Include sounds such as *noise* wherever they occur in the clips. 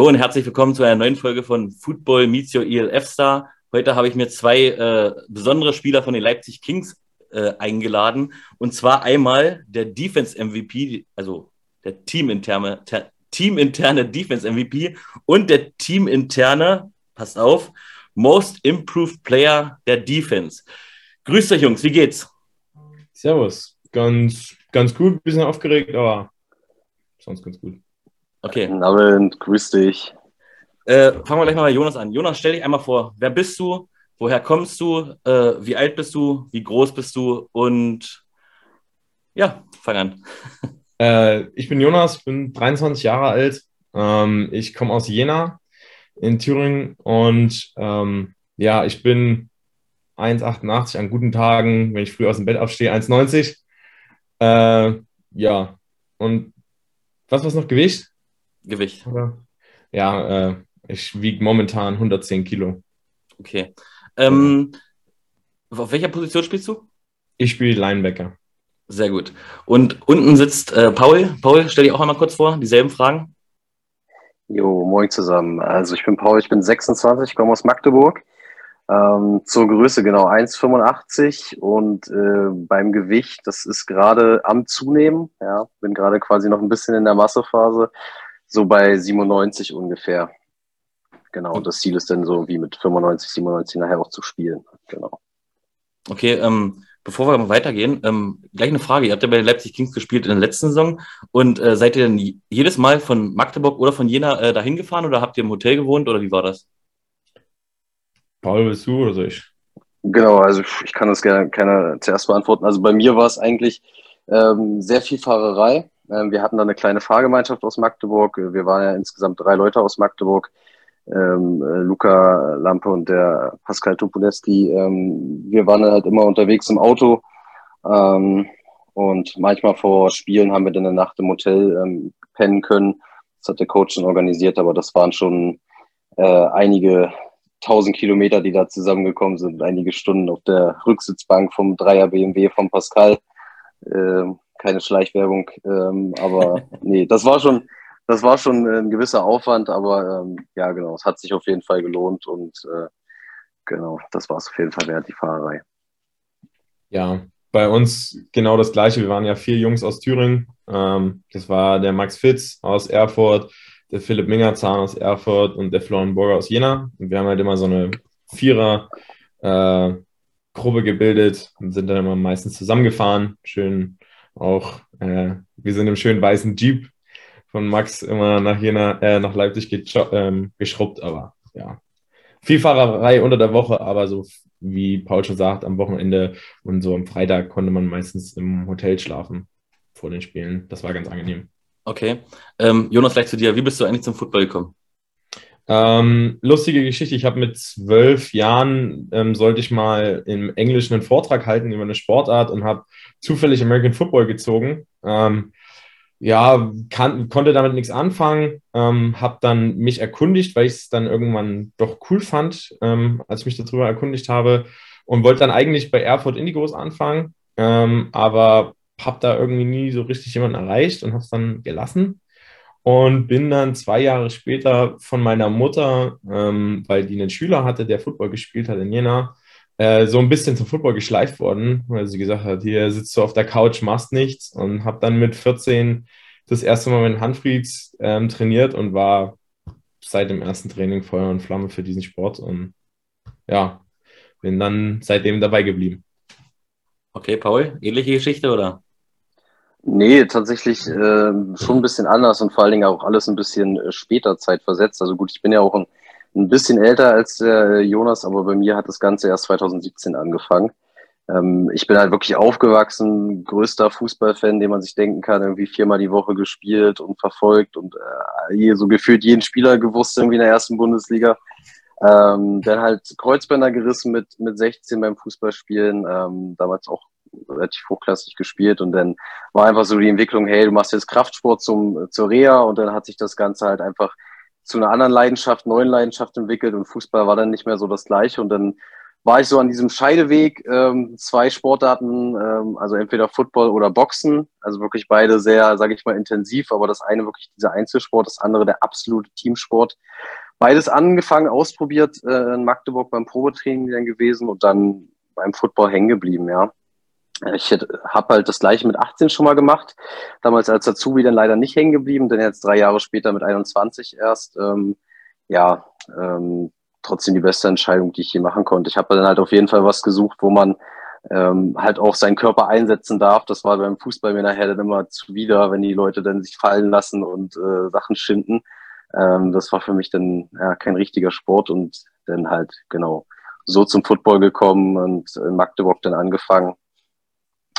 Hallo und herzlich willkommen zu einer neuen Folge von Football Meets Your ELF Star. Heute habe ich mir zwei äh, besondere Spieler von den Leipzig Kings äh, eingeladen. Und zwar einmal der Defense MVP, also der teaminterne, teaminterne Defense MVP und der teaminterne, passt auf, Most Improved Player der Defense. Grüßt euch, Jungs, wie geht's? Servus. Ganz, ganz gut, bisschen aufgeregt, aber sonst ganz gut. Okay. Guten Abend, grüß dich. Äh, fangen wir gleich mal bei Jonas an. Jonas, stell dich einmal vor. Wer bist du? Woher kommst du? Äh, wie alt bist du? Wie groß bist du? Und ja, fang an. *laughs* Äh, ich bin Jonas, bin 23 Jahre alt. Ähm, ich komme aus Jena in Thüringen und ähm, ja, ich bin 1,88 an guten Tagen, wenn ich früh aus dem Bett aufstehe, 1,90. Äh, ja, und was war noch Gewicht? Gewicht. Ja, äh, ich wiege momentan 110 Kilo. Okay. Ähm, auf welcher Position spielst du? Ich spiele Linebacker. Sehr gut. Und unten sitzt äh, Paul. Paul, stell dich auch einmal kurz vor, dieselben Fragen. Jo, moin zusammen. Also ich bin Paul, ich bin 26, komme aus Magdeburg. Ähm, zur Größe genau 1,85 und äh, beim Gewicht, das ist gerade am Zunehmen. Ja, bin gerade quasi noch ein bisschen in der Massephase, so bei 97 ungefähr. Genau, und das Ziel ist dann so wie mit 95, 97 nachher auch zu spielen. Genau. Okay, ähm, bevor wir weitergehen, ähm, gleich eine Frage. Ihr habt ja bei den Leipzig Kings gespielt in der letzten Saison und äh, seid ihr denn jedes Mal von Magdeburg oder von Jena äh, dahin gefahren oder habt ihr im Hotel gewohnt oder wie war das? Paul, willst du oder soll ich? Genau, also ich kann das gerne, gerne zuerst beantworten. Also bei mir war es eigentlich ähm, sehr viel Fahrerei. Ähm, wir hatten da eine kleine Fahrgemeinschaft aus Magdeburg. Wir waren ja insgesamt drei Leute aus Magdeburg. Ähm, äh, Luca Lampe und der Pascal Tupoleski. Ähm, wir waren halt immer unterwegs im Auto. Ähm, und manchmal vor Spielen haben wir dann eine Nacht im Hotel ähm, pennen können. Das hat der Coach schon organisiert, aber das waren schon äh, einige 1000 Kilometer, die da zusammengekommen sind, einige Stunden auf der Rücksitzbank vom Dreier BMW von Pascal. Ähm, keine Schleichwerbung, ähm, aber *laughs* nee, das war schon, das war schon ein gewisser Aufwand, aber ähm, ja, genau, es hat sich auf jeden Fall gelohnt und äh, genau, das war es auf jeden Fall wert, die Fahrerei. Ja, bei uns genau das Gleiche. Wir waren ja vier Jungs aus Thüringen. Ähm, das war der Max Fitz aus Erfurt, der Philipp Mingerzahn aus Erfurt und der Florian Burger aus Jena. Und wir haben halt immer so eine Vierer-Gruppe äh, gebildet und sind dann immer meistens zusammengefahren. Schön auch, äh, wir sind im schönen weißen Jeep von Max immer nach Jena, äh, nach Leipzig ähm, geschrubbt, aber ja. Viel Fahrerei unter der Woche, aber so wie Paul schon sagt, am Wochenende und so am Freitag konnte man meistens im Hotel schlafen vor den Spielen. Das war ganz angenehm. Okay. Ähm, Jonas, vielleicht zu dir. Wie bist du eigentlich zum Football gekommen? Ähm, lustige Geschichte. Ich habe mit zwölf Jahren ähm, sollte ich mal im Englischen einen Vortrag halten über eine Sportart und habe zufällig American Football gezogen. Ähm, ja, kann, konnte damit nichts anfangen, ähm, habe dann mich erkundigt, weil ich es dann irgendwann doch cool fand, ähm, als ich mich darüber erkundigt habe und wollte dann eigentlich bei Erfurt Indigos anfangen, ähm, aber habe da irgendwie nie so richtig jemanden erreicht und habe es dann gelassen und bin dann zwei Jahre später von meiner Mutter, ähm, weil die einen Schüler hatte, der Football gespielt hat in Jena, äh, so ein bisschen zum Football geschleift worden, weil sie gesagt hat, hier sitzt du auf der Couch, machst nichts und habe dann mit 14 das erste Mal mit Handfrieds ähm, trainiert und war seit dem ersten Training Feuer und Flamme für diesen Sport und ja, bin dann seitdem dabei geblieben. Okay, Paul, ähnliche Geschichte oder? Nee, tatsächlich äh, schon ein bisschen anders und vor allen Dingen auch alles ein bisschen äh, später Zeit versetzt. Also gut, ich bin ja auch ein, ein bisschen älter als der Jonas, aber bei mir hat das Ganze erst 2017 angefangen. Ähm, ich bin halt wirklich aufgewachsen, größter Fußballfan, den man sich denken kann, irgendwie viermal die Woche gespielt und verfolgt und äh, so gefühlt jeden Spieler gewusst irgendwie in der ersten Bundesliga. Ähm, dann halt Kreuzbänder gerissen mit, mit 16 beim Fußballspielen, ähm, damals auch relativ hochklassig gespielt und dann war einfach so die Entwicklung, hey, du machst jetzt Kraftsport zum, zur Reha und dann hat sich das Ganze halt einfach zu einer anderen Leidenschaft, neuen Leidenschaft entwickelt und Fußball war dann nicht mehr so das gleiche und dann war ich so an diesem Scheideweg, ähm, zwei Sportarten, ähm, also entweder Football oder Boxen, also wirklich beide sehr, sage ich mal, intensiv, aber das eine wirklich dieser Einzelsport, das andere der absolute Teamsport. Beides angefangen, ausprobiert äh, in Magdeburg beim Probetraining dann gewesen und dann beim Football hängen geblieben, ja. Ich habe halt das gleiche mit 18 schon mal gemacht, damals als Azubi dann leider nicht hängen geblieben, denn jetzt drei Jahre später mit 21 erst. Ähm, ja, ähm, trotzdem die beste Entscheidung, die ich je machen konnte. Ich habe dann halt auf jeden Fall was gesucht, wo man ähm, halt auch seinen Körper einsetzen darf. Das war beim Fußball mir nachher dann immer zuwider, wenn die Leute dann sich fallen lassen und äh, Sachen schinden. Ähm, das war für mich dann ja, kein richtiger Sport und dann halt genau so zum Football gekommen und in Magdeburg dann angefangen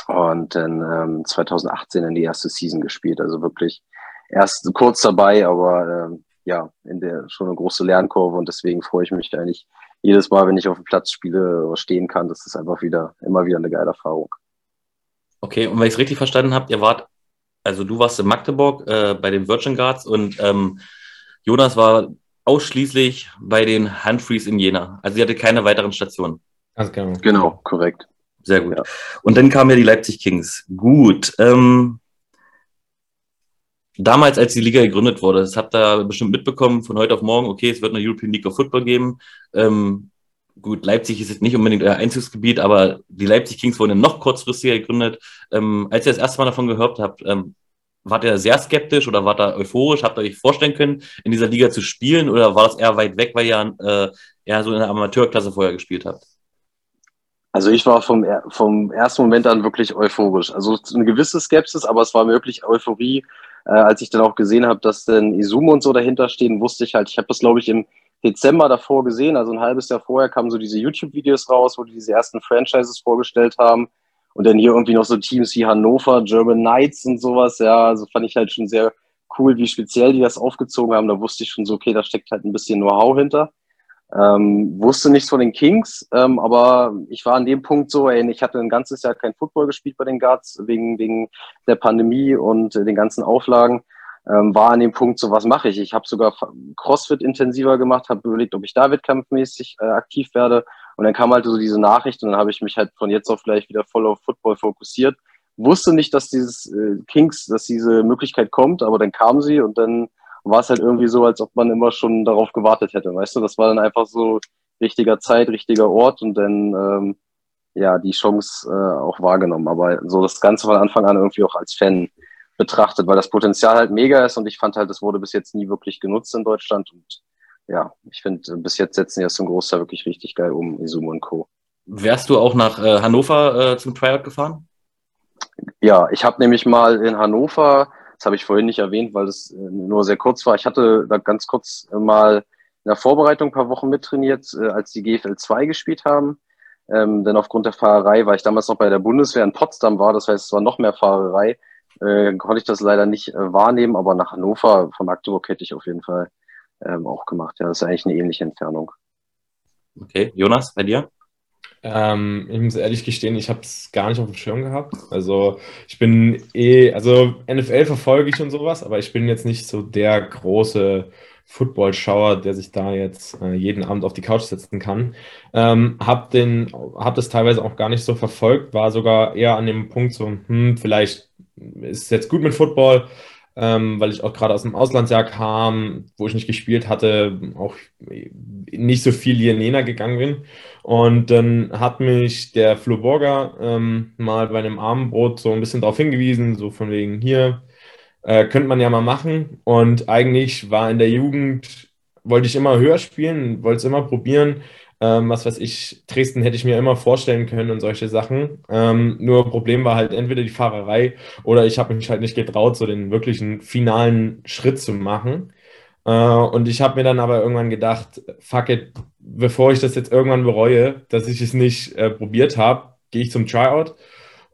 und dann ähm, 2018 in die erste Season gespielt. Also wirklich erst kurz dabei, aber ähm, ja, in der schon eine große Lernkurve und deswegen freue ich mich eigentlich jedes Mal, wenn ich auf dem Platz spiele oder stehen kann. Das ist einfach wieder, immer wieder eine geile Erfahrung. Okay, und wenn ich es richtig verstanden habe, ihr wart, also du warst in Magdeburg äh, bei den Virgin Guards und ähm, Jonas war ausschließlich bei den Handfrees in Jena. Also sie hatte keine weiteren Stationen. Also genau. Genau, korrekt. Sehr gut. Ja. Und dann kamen ja die Leipzig Kings. Gut. Ähm, damals, als die Liga gegründet wurde, das habt ihr bestimmt mitbekommen, von heute auf morgen, okay, es wird eine European League of Football geben. Ähm, gut, Leipzig ist jetzt nicht unbedingt euer Einzugsgebiet, aber die Leipzig Kings wurden noch kurzfristiger gegründet. Ähm, als ihr das erste Mal davon gehört habt, ähm, wart ihr sehr skeptisch oder wart ihr euphorisch? Habt ihr euch vorstellen können, in dieser Liga zu spielen oder war das eher weit weg, weil ihr äh, eher so in der Amateurklasse vorher gespielt habt? Also ich war vom, vom ersten Moment an wirklich euphorisch. Also eine gewisse Skepsis, aber es war wirklich Euphorie, äh, als ich dann auch gesehen habe, dass dann Izumo und so dahinter stehen, wusste ich halt, ich habe das, glaube ich, im Dezember davor gesehen, also ein halbes Jahr vorher kamen so diese YouTube-Videos raus, wo die diese ersten Franchises vorgestellt haben. Und dann hier irgendwie noch so Teams wie Hannover, German Knights und sowas. Ja, also fand ich halt schon sehr cool, wie speziell die das aufgezogen haben. Da wusste ich schon so, okay, da steckt halt ein bisschen Know-how hinter. Ähm, wusste nichts von den Kings, ähm, aber ich war an dem Punkt so, ey, ich hatte ein ganzes Jahr kein Football gespielt bei den Guards wegen, wegen der Pandemie und den ganzen Auflagen. Ähm, war an dem Punkt so, was mache ich? Ich habe sogar CrossFit intensiver gemacht, habe überlegt, ob ich da wettkampfmäßig äh, aktiv werde. Und dann kam halt so diese Nachricht und dann habe ich mich halt von jetzt auf gleich wieder voll auf Football fokussiert. Wusste nicht, dass dieses äh, Kings, dass diese Möglichkeit kommt, aber dann kam sie und dann war es halt irgendwie so, als ob man immer schon darauf gewartet hätte, weißt du? Das war dann einfach so richtiger Zeit, richtiger Ort und dann ähm, ja die Chance äh, auch wahrgenommen. Aber so das Ganze von Anfang an irgendwie auch als Fan betrachtet, weil das Potenzial halt mega ist und ich fand halt, das wurde bis jetzt nie wirklich genutzt in Deutschland und ja, ich finde, bis jetzt setzen die das zum Großteil wirklich richtig geil um, Izumo und Co. Wärst du auch nach äh, Hannover äh, zum Tryout gefahren? Ja, ich habe nämlich mal in Hannover das habe ich vorhin nicht erwähnt, weil es äh, nur sehr kurz war. Ich hatte da ganz kurz mal in der Vorbereitung ein paar Wochen mittrainiert, äh, als die GFL 2 gespielt haben. Ähm, denn aufgrund der Fahrerei, weil ich damals noch bei der Bundeswehr in Potsdam war, das heißt, es war noch mehr Fahrerei, äh, konnte ich das leider nicht äh, wahrnehmen, aber nach Hannover von Magdeburg hätte ich auf jeden Fall ähm, auch gemacht. Ja, das ist eigentlich eine ähnliche Entfernung. Okay, Jonas, bei dir? Ähm, ich muss ehrlich gestehen, ich habe es gar nicht auf dem Schirm gehabt. Also ich bin eh, also NFL verfolge ich und sowas, aber ich bin jetzt nicht so der große Football-Schauer, der sich da jetzt äh, jeden Abend auf die Couch setzen kann. Ähm, hab den, hab das teilweise auch gar nicht so verfolgt, war sogar eher an dem Punkt so, hm, vielleicht ist es jetzt gut mit Football, ähm, weil ich auch gerade aus dem Auslandsjahr kam, wo ich nicht gespielt hatte, auch nicht so viel hier in Jena gegangen bin. Und dann hat mich der Flo Borger ähm, mal bei einem Abendbrot so ein bisschen darauf hingewiesen, so von wegen hier, äh, könnte man ja mal machen. Und eigentlich war in der Jugend, wollte ich immer höher spielen, wollte es immer probieren. Ähm, was weiß ich, Dresden hätte ich mir immer vorstellen können und solche Sachen. Ähm, nur Problem war halt entweder die Fahrerei oder ich habe mich halt nicht getraut, so den wirklichen finalen Schritt zu machen. Äh, und ich habe mir dann aber irgendwann gedacht, fuck it, bevor ich das jetzt irgendwann bereue, dass ich es nicht äh, probiert habe, gehe ich zum Tryout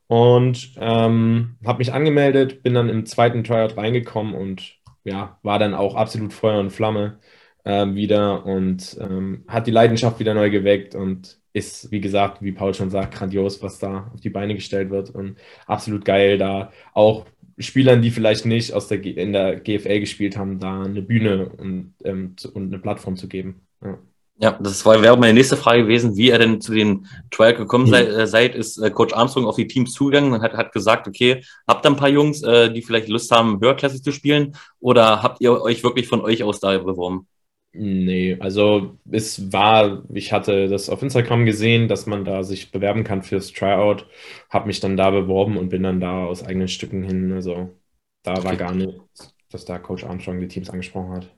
und ähm, habe mich angemeldet, bin dann im zweiten Tryout reingekommen und ja, war dann auch absolut Feuer und Flamme äh, wieder und ähm, hat die Leidenschaft wieder neu geweckt und ist, wie gesagt, wie Paul schon sagt, grandios, was da auf die Beine gestellt wird und absolut geil, da auch Spielern, die vielleicht nicht aus der, in der GFL gespielt haben, da eine Bühne und, ähm, und eine Plattform zu geben. Ja. Ja, das wäre auch meine nächste Frage gewesen, wie er denn zu den Trial gekommen sei, äh, seid. Ist äh, Coach Armstrong auf die Teams zugegangen und hat, hat gesagt, okay, habt ihr ein paar Jungs, äh, die vielleicht Lust haben, höherklassig zu spielen? Oder habt ihr euch wirklich von euch aus da beworben? Nee, also es war, ich hatte das auf Instagram gesehen, dass man da sich bewerben kann fürs Tryout, habe mich dann da beworben und bin dann da aus eigenen Stücken hin. Also da war gar nicht, dass da Coach Armstrong die Teams angesprochen hat.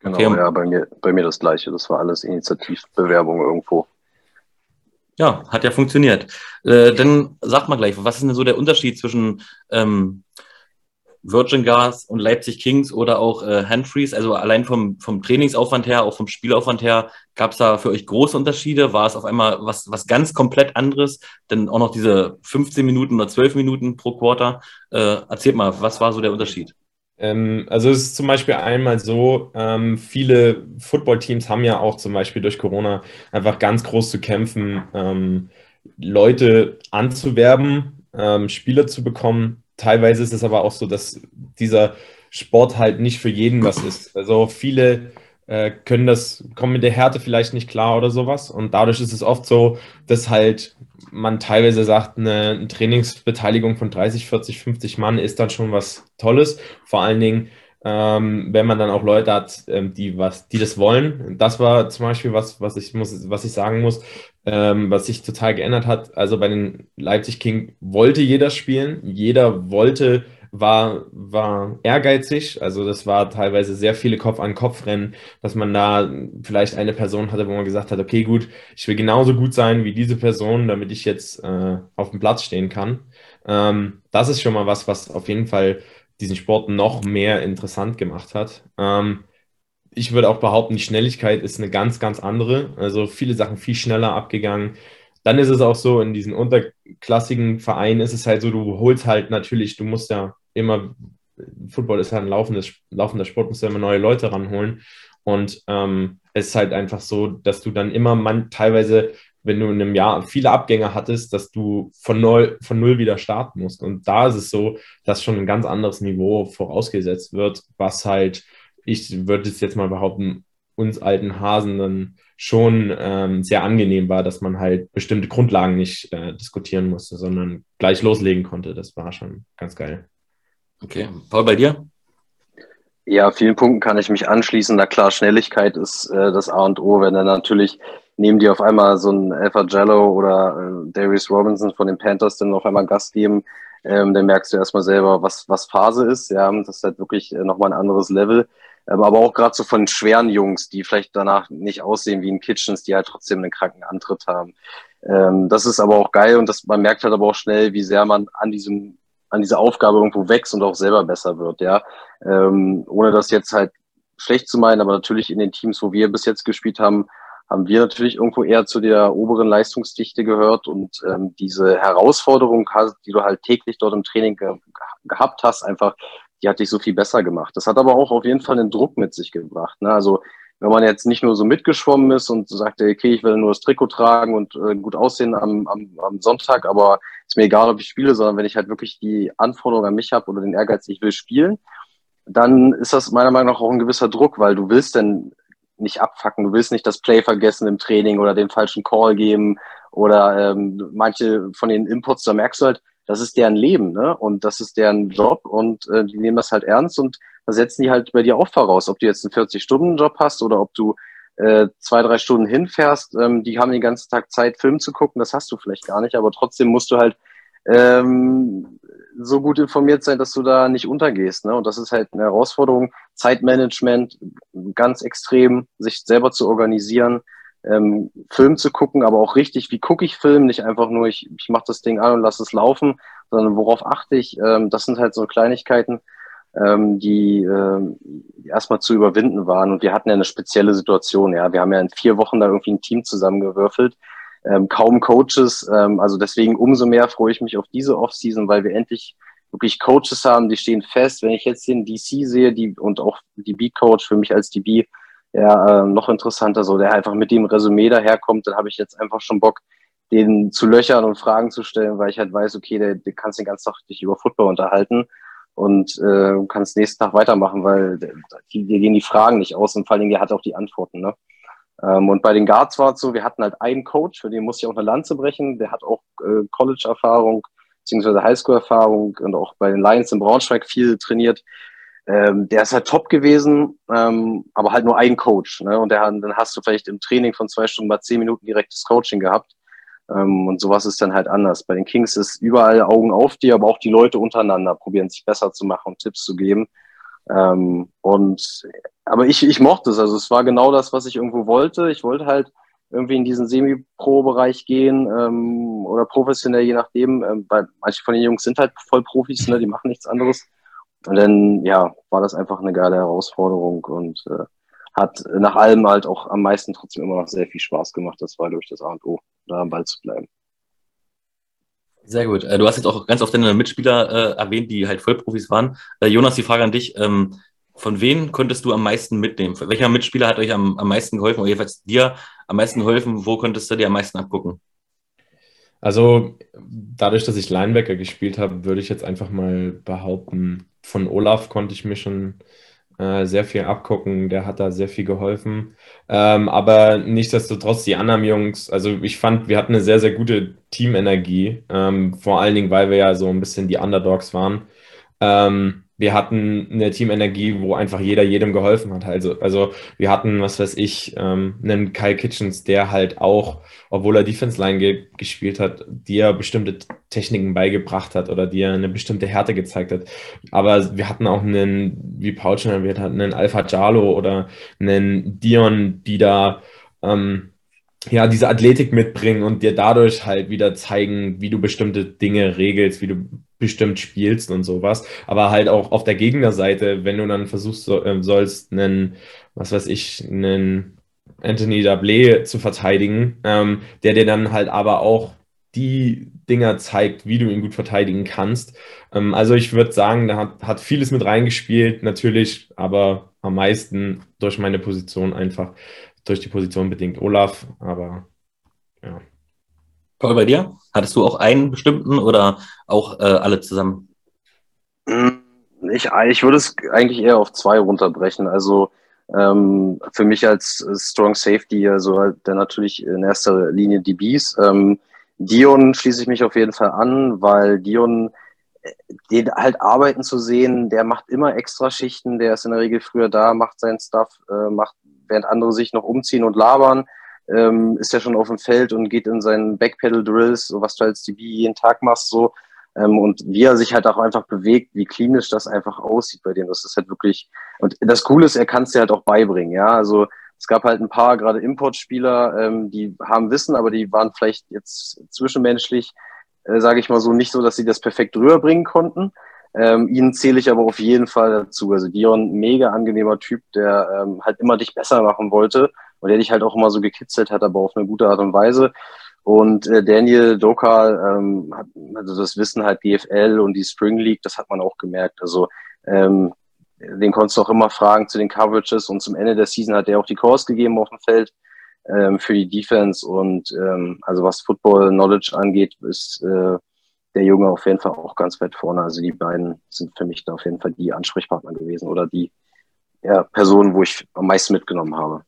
Genau, okay. ja, bei mir, bei mir das Gleiche. Das war alles Initiativbewerbung irgendwo. Ja, hat ja funktioniert. Äh, dann sag mal gleich, was ist denn so der Unterschied zwischen ähm, Virgin Gas und Leipzig Kings oder auch äh, Handfreeze? Also allein vom, vom Trainingsaufwand her, auch vom Spielaufwand her, gab es da für euch große Unterschiede? War es auf einmal was, was ganz komplett anderes? Denn auch noch diese 15 Minuten oder 12 Minuten pro Quarter. Äh, erzählt mal, was war so der Unterschied? Ähm, also es ist zum Beispiel einmal so, ähm, viele Footballteams haben ja auch zum Beispiel durch Corona einfach ganz groß zu kämpfen, ähm, Leute anzuwerben, Spieler zu bekommen. Teilweise ist es aber auch so, dass dieser Sport halt nicht für jeden was ist. Also viele äh, können das, kommen mit der Härte vielleicht nicht klar oder sowas. Und dadurch ist es oft so, dass halt man teilweise sagt, eine, eine Trainingsbeteiligung von 30, 40, 50 Mann ist dann schon was Tolles. Vor allen Dingen, ähm, wenn man dann auch Leute hat, ähm, die was, die das wollen. Das war zum Beispiel was, was ich muss, was ich sagen muss, ähm, was sich total geändert hat. Also bei den Leipzig King wollte jeder spielen, jeder wollte war, war ehrgeizig. Also das war teilweise sehr viele Kopf-an-Kopf-Rennen, dass man da vielleicht eine Person hatte, wo man gesagt hat, okay, gut, ich will genauso gut sein wie diese Person, damit ich jetzt äh, auf dem Platz stehen kann. Ähm, das ist schon mal was, was auf jeden Fall diesen Sport noch mehr interessant gemacht hat. Ähm, ich würde auch behaupten, die Schnelligkeit ist eine ganz, ganz andere. Also viele Sachen viel schneller abgegangen. Dann ist es auch so, in diesen unterklassigen Vereinen ist es halt so, du holst halt natürlich, du musst ja immer, Football ist halt ein laufendes, laufender Sport, musst du immer neue Leute ranholen. Und ähm, es ist halt einfach so, dass du dann immer man, teilweise, wenn du in einem Jahr viele Abgänge hattest, dass du von null, von null wieder starten musst. Und da ist es so, dass schon ein ganz anderes Niveau vorausgesetzt wird, was halt, ich würde es jetzt mal behaupten, uns alten Hasen dann schon ähm, sehr angenehm war, dass man halt bestimmte Grundlagen nicht äh, diskutieren musste, sondern gleich loslegen konnte. Das war schon ganz geil. Okay, Paul, bei dir? Ja, vielen Punkten kann ich mich anschließen. Na klar, Schnelligkeit ist äh, das A und O. Wenn dann natürlich neben dir auf einmal so ein Alpha Jello oder äh, Darius Robinson von den Panthers dann auf einmal Gast geben, ähm, dann merkst du erstmal selber, was, was Phase ist. Ja, das ist halt wirklich äh, nochmal ein anderes Level. Ähm, aber auch gerade so von schweren Jungs, die vielleicht danach nicht aussehen wie ein Kitchens, die halt trotzdem einen kranken Antritt haben. Ähm, das ist aber auch geil und das, man merkt halt aber auch schnell, wie sehr man an diesem an dieser Aufgabe irgendwo wächst und auch selber besser wird, ja. Ähm, ohne das jetzt halt schlecht zu meinen, aber natürlich in den Teams, wo wir bis jetzt gespielt haben, haben wir natürlich irgendwo eher zu der oberen Leistungsdichte gehört und ähm, diese Herausforderung, die du halt täglich dort im Training ge gehabt hast, einfach, die hat dich so viel besser gemacht. Das hat aber auch auf jeden Fall einen Druck mit sich gebracht. Ne? Also wenn man jetzt nicht nur so mitgeschwommen ist und sagt, okay, ich will nur das Trikot tragen und äh, gut aussehen am, am, am Sonntag, aber ist mir egal, ob ich spiele, sondern wenn ich halt wirklich die Anforderung an mich habe oder den Ehrgeiz, ich will spielen, dann ist das meiner Meinung nach auch ein gewisser Druck, weil du willst denn nicht abfacken, du willst nicht das Play vergessen im Training oder den falschen Call geben oder ähm, manche von den Inputs, da merkst du halt, das ist deren Leben, ne? Und das ist deren Job und äh, die nehmen das halt ernst und da setzen die halt bei dir auch voraus, ob du jetzt einen 40-Stunden-Job hast oder ob du äh, zwei, drei Stunden hinfährst. Ähm, die haben den ganzen Tag Zeit, Film zu gucken, das hast du vielleicht gar nicht, aber trotzdem musst du halt ähm, so gut informiert sein, dass du da nicht untergehst. Ne? Und das ist halt eine Herausforderung. Zeitmanagement ganz extrem, sich selber zu organisieren, ähm, Film zu gucken, aber auch richtig, wie gucke ich Film, nicht einfach nur, ich, ich mache das Ding an und lasse es laufen, sondern worauf achte ich. Ähm, das sind halt so Kleinigkeiten, ähm, die ähm, erstmal zu überwinden waren. Und wir hatten ja eine spezielle Situation. Ja, wir haben ja in vier Wochen da irgendwie ein Team zusammengewürfelt. Ähm, kaum Coaches. Ähm, also deswegen umso mehr freue ich mich auf diese Offseason, weil wir endlich wirklich Coaches haben, die stehen fest. Wenn ich jetzt den DC sehe, die und auch die B-Coach für mich als DB, ja, äh, noch interessanter, so der einfach mit dem Resümee daherkommt, dann habe ich jetzt einfach schon Bock, den zu löchern und Fragen zu stellen, weil ich halt weiß, okay, der, der kannst den ganzen Tag dich über Football unterhalten und äh, kannst nächsten Tag weitermachen, weil die, dir gehen die Fragen nicht aus und vor allen Dingen, der hat auch die Antworten. Ne? Ähm, und bei den Guards war es so, wir hatten halt einen Coach, für den muss ich auch eine Lanze brechen, der hat auch äh, College-Erfahrung, beziehungsweise Highschool-Erfahrung und auch bei den Lions in Braunschweig viel trainiert. Ähm, der ist halt top gewesen, ähm, aber halt nur ein Coach. Ne? Und der, dann hast du vielleicht im Training von zwei Stunden mal zehn Minuten direktes Coaching gehabt. Ähm, und sowas ist dann halt anders. Bei den Kings ist überall Augen auf dir, aber auch die Leute untereinander probieren sich besser zu machen und Tipps zu geben. Ähm, und aber ich, ich mochte es. Also es war genau das, was ich irgendwo wollte. Ich wollte halt irgendwie in diesen Semi-Pro-Bereich gehen ähm, oder professionell, je nachdem. Ähm, weil manche von den Jungs sind halt voll Profis, ne? die machen nichts anderes. Und dann, ja, war das einfach eine geile Herausforderung und äh, hat nach allem halt auch am meisten trotzdem immer noch sehr viel Spaß gemacht. Das war durch das A und O, da am Ball zu bleiben. Sehr gut. Äh, du hast jetzt auch ganz oft deine Mitspieler äh, erwähnt, die halt Vollprofis waren. Äh, Jonas, die Frage an dich. Ähm, von wem konntest du am meisten mitnehmen? Welcher Mitspieler hat euch am, am meisten geholfen oder jedenfalls dir am meisten geholfen? Wo konntest du dir am meisten abgucken? Also dadurch, dass ich Linebacker gespielt habe, würde ich jetzt einfach mal behaupten, von Olaf konnte ich mir schon äh, sehr viel abgucken. Der hat da sehr viel geholfen. Ähm, aber nichtsdestotrotz, die anderen Jungs, also ich fand, wir hatten eine sehr, sehr gute Teamenergie. Ähm, vor allen Dingen, weil wir ja so ein bisschen die Underdogs waren. Ähm, wir hatten eine Teamenergie, wo einfach jeder jedem geholfen hat. Also, also wir hatten, was weiß ich, ähm, einen Kyle Kitchens, der halt auch, obwohl er Defense Line ge gespielt hat, dir bestimmte Techniken beigebracht hat oder dir eine bestimmte Härte gezeigt hat. Aber wir hatten auch einen, wie Paul erwähnt hat, einen Alpha Jalo oder einen Dion, die da ähm, ja, diese Athletik mitbringen und dir dadurch halt wieder zeigen, wie du bestimmte Dinge regelst, wie du bestimmt spielst und sowas. Aber halt auch auf der Gegnerseite, wenn du dann versuchst so, äh, sollst, einen, was weiß ich, einen Anthony Dablé zu verteidigen, ähm, der dir dann halt aber auch die Dinger zeigt, wie du ihn gut verteidigen kannst. Ähm, also ich würde sagen, da hat, hat vieles mit reingespielt, natürlich, aber am meisten durch meine Position einfach durch die Position bedingt Olaf, aber ja. Paul, bei dir? Hattest du auch einen bestimmten oder auch äh, alle zusammen? Mm, ich, ich würde es eigentlich eher auf zwei runterbrechen. Also ähm, für mich als Strong Safety, also halt dann natürlich in erster Linie die Bees. Ähm, Dion schließe ich mich auf jeden Fall an, weil Dion äh, den halt arbeiten zu sehen, der macht immer extra Schichten, der ist in der Regel früher da, macht seinen Stuff, äh, macht während andere sich noch umziehen und labern, ähm, ist er schon auf dem Feld und geht in seinen Backpedal-Drills, so was du als DB jeden Tag machst, so. Ähm, und wie er sich halt auch einfach bewegt, wie klinisch das einfach aussieht bei dem. Das ist halt wirklich, und das Coole ist, er kann es dir halt auch beibringen, ja. Also, es gab halt ein paar, gerade Importspieler, ähm, die haben Wissen, aber die waren vielleicht jetzt zwischenmenschlich, äh, sage ich mal so, nicht so, dass sie das perfekt rüberbringen konnten. Ähm, ihn zähle ich aber auf jeden Fall dazu. Also Dion, mega angenehmer Typ, der ähm, halt immer dich besser machen wollte und der dich halt auch immer so gekitzelt hat, aber auf eine gute Art und Weise. Und äh, Daniel Dokal ähm, hat also das Wissen halt GFL und die Spring League, das hat man auch gemerkt. Also ähm, den konntest du auch immer fragen zu den Coverages und zum Ende der Season hat er auch die Calls gegeben auf dem Feld ähm, für die Defense und ähm, also was Football Knowledge angeht, ist äh, der Junge auf jeden Fall auch ganz weit vorne. Also die beiden sind für mich da auf jeden Fall die Ansprechpartner gewesen oder die ja, Personen, wo ich am meisten mitgenommen habe.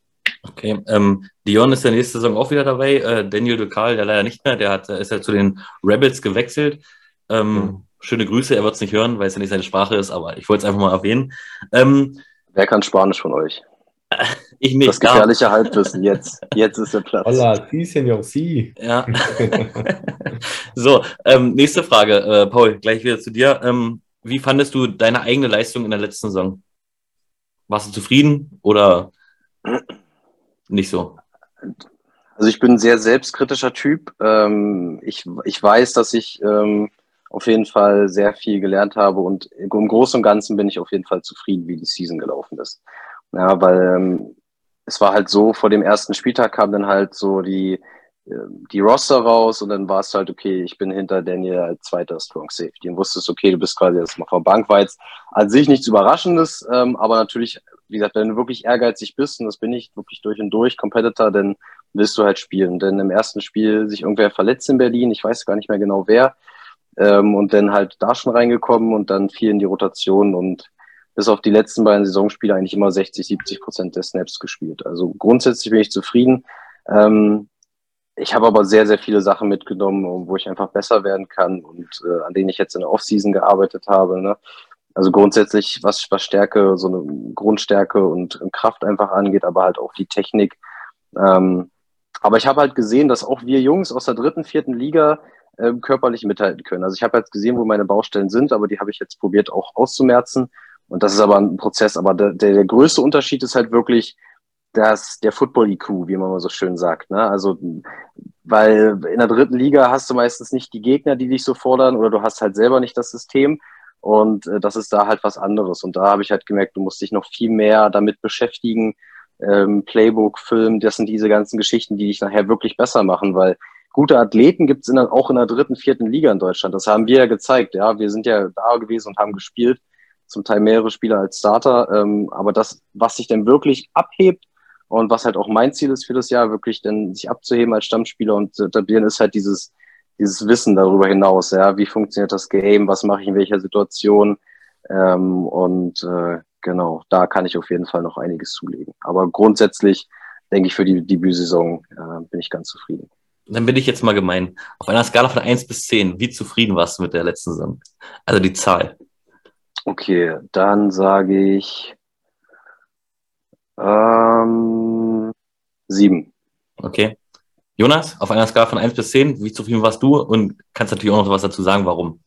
Okay, ähm, Dion ist der nächste Saison auch wieder dabei. Äh, Daniel Ducal, der leider nicht mehr, der hat, ist ja zu den Rebels gewechselt. Ähm, mhm. Schöne Grüße, er wird es nicht hören, weil es ja nicht seine Sprache ist, aber ich wollte es einfach mal erwähnen. Ähm, Wer kann Spanisch von euch? *laughs* Ich nicht. Das gefährliche Halbwissen, jetzt, *laughs* jetzt ist der Platz. Hola, sí, señor, sí. Ja. *laughs* so, ähm, nächste Frage, äh, Paul, gleich wieder zu dir. Ähm, wie fandest du deine eigene Leistung in der letzten Saison? Warst du zufrieden oder nicht so? Also ich bin ein sehr selbstkritischer Typ. Ähm, ich, ich weiß, dass ich ähm, auf jeden Fall sehr viel gelernt habe und im Großen und Ganzen bin ich auf jeden Fall zufrieden, wie die Season gelaufen ist. Ja, weil ähm, es war halt so, vor dem ersten Spieltag kam dann halt so die, die Roster raus und dann war es halt, okay, ich bin hinter Daniel als zweiter Strong Safety und wusstest, okay, du bist quasi jetzt mal vom Bank, war jetzt an sich nichts Überraschendes, ähm, aber natürlich, wie gesagt, wenn du wirklich ehrgeizig bist, und das bin ich wirklich durch und durch, Competitor, dann willst du halt spielen. Denn im ersten Spiel sich irgendwer verletzt in Berlin, ich weiß gar nicht mehr genau wer, ähm, und dann halt da schon reingekommen und dann viel in die Rotation und bis auf die letzten beiden Saisonspiele eigentlich immer 60, 70 Prozent der Snaps gespielt. Also grundsätzlich bin ich zufrieden. Ähm, ich habe aber sehr, sehr viele Sachen mitgenommen, wo ich einfach besser werden kann und äh, an denen ich jetzt in der Offseason gearbeitet habe. Ne? Also grundsätzlich, was, was Stärke, so eine Grundstärke und Kraft einfach angeht, aber halt auch die Technik. Ähm, aber ich habe halt gesehen, dass auch wir Jungs aus der dritten, vierten Liga äh, körperlich mithalten können. Also ich habe halt gesehen, wo meine Baustellen sind, aber die habe ich jetzt probiert auch auszumerzen. Und das ist aber ein Prozess. Aber der, der, der größte Unterschied ist halt wirklich, das, der Football-IQ, wie man mal so schön sagt. Ne? Also, weil in der dritten Liga hast du meistens nicht die Gegner, die dich so fordern, oder du hast halt selber nicht das System. Und äh, das ist da halt was anderes. Und da habe ich halt gemerkt, du musst dich noch viel mehr damit beschäftigen. Ähm, Playbook, Film, das sind diese ganzen Geschichten, die dich nachher wirklich besser machen, weil gute Athleten gibt es auch in der dritten, vierten Liga in Deutschland. Das haben wir ja gezeigt. Ja, wir sind ja da gewesen und haben gespielt, zum Teil mehrere Spieler als Starter. Ähm, aber das, was sich denn wirklich abhebt, und was halt auch mein Ziel ist für das Jahr, wirklich dann sich abzuheben als Stammspieler und zu etablieren, ist halt dieses, dieses Wissen darüber hinaus. Ja, wie funktioniert das Game? Was mache ich in welcher Situation? Ähm, und äh, genau, da kann ich auf jeden Fall noch einiges zulegen. Aber grundsätzlich denke ich, für die Debütsaison äh, bin ich ganz zufrieden. Dann bin ich jetzt mal gemein. Auf einer Skala von 1 bis 10, wie zufrieden warst du mit der letzten Saison? Also die Zahl. Okay, dann sage ich ähm, sieben. Okay. Jonas, auf einer Skala von 1 bis 10, wie zufrieden warst du? Und kannst natürlich auch noch was dazu sagen, warum?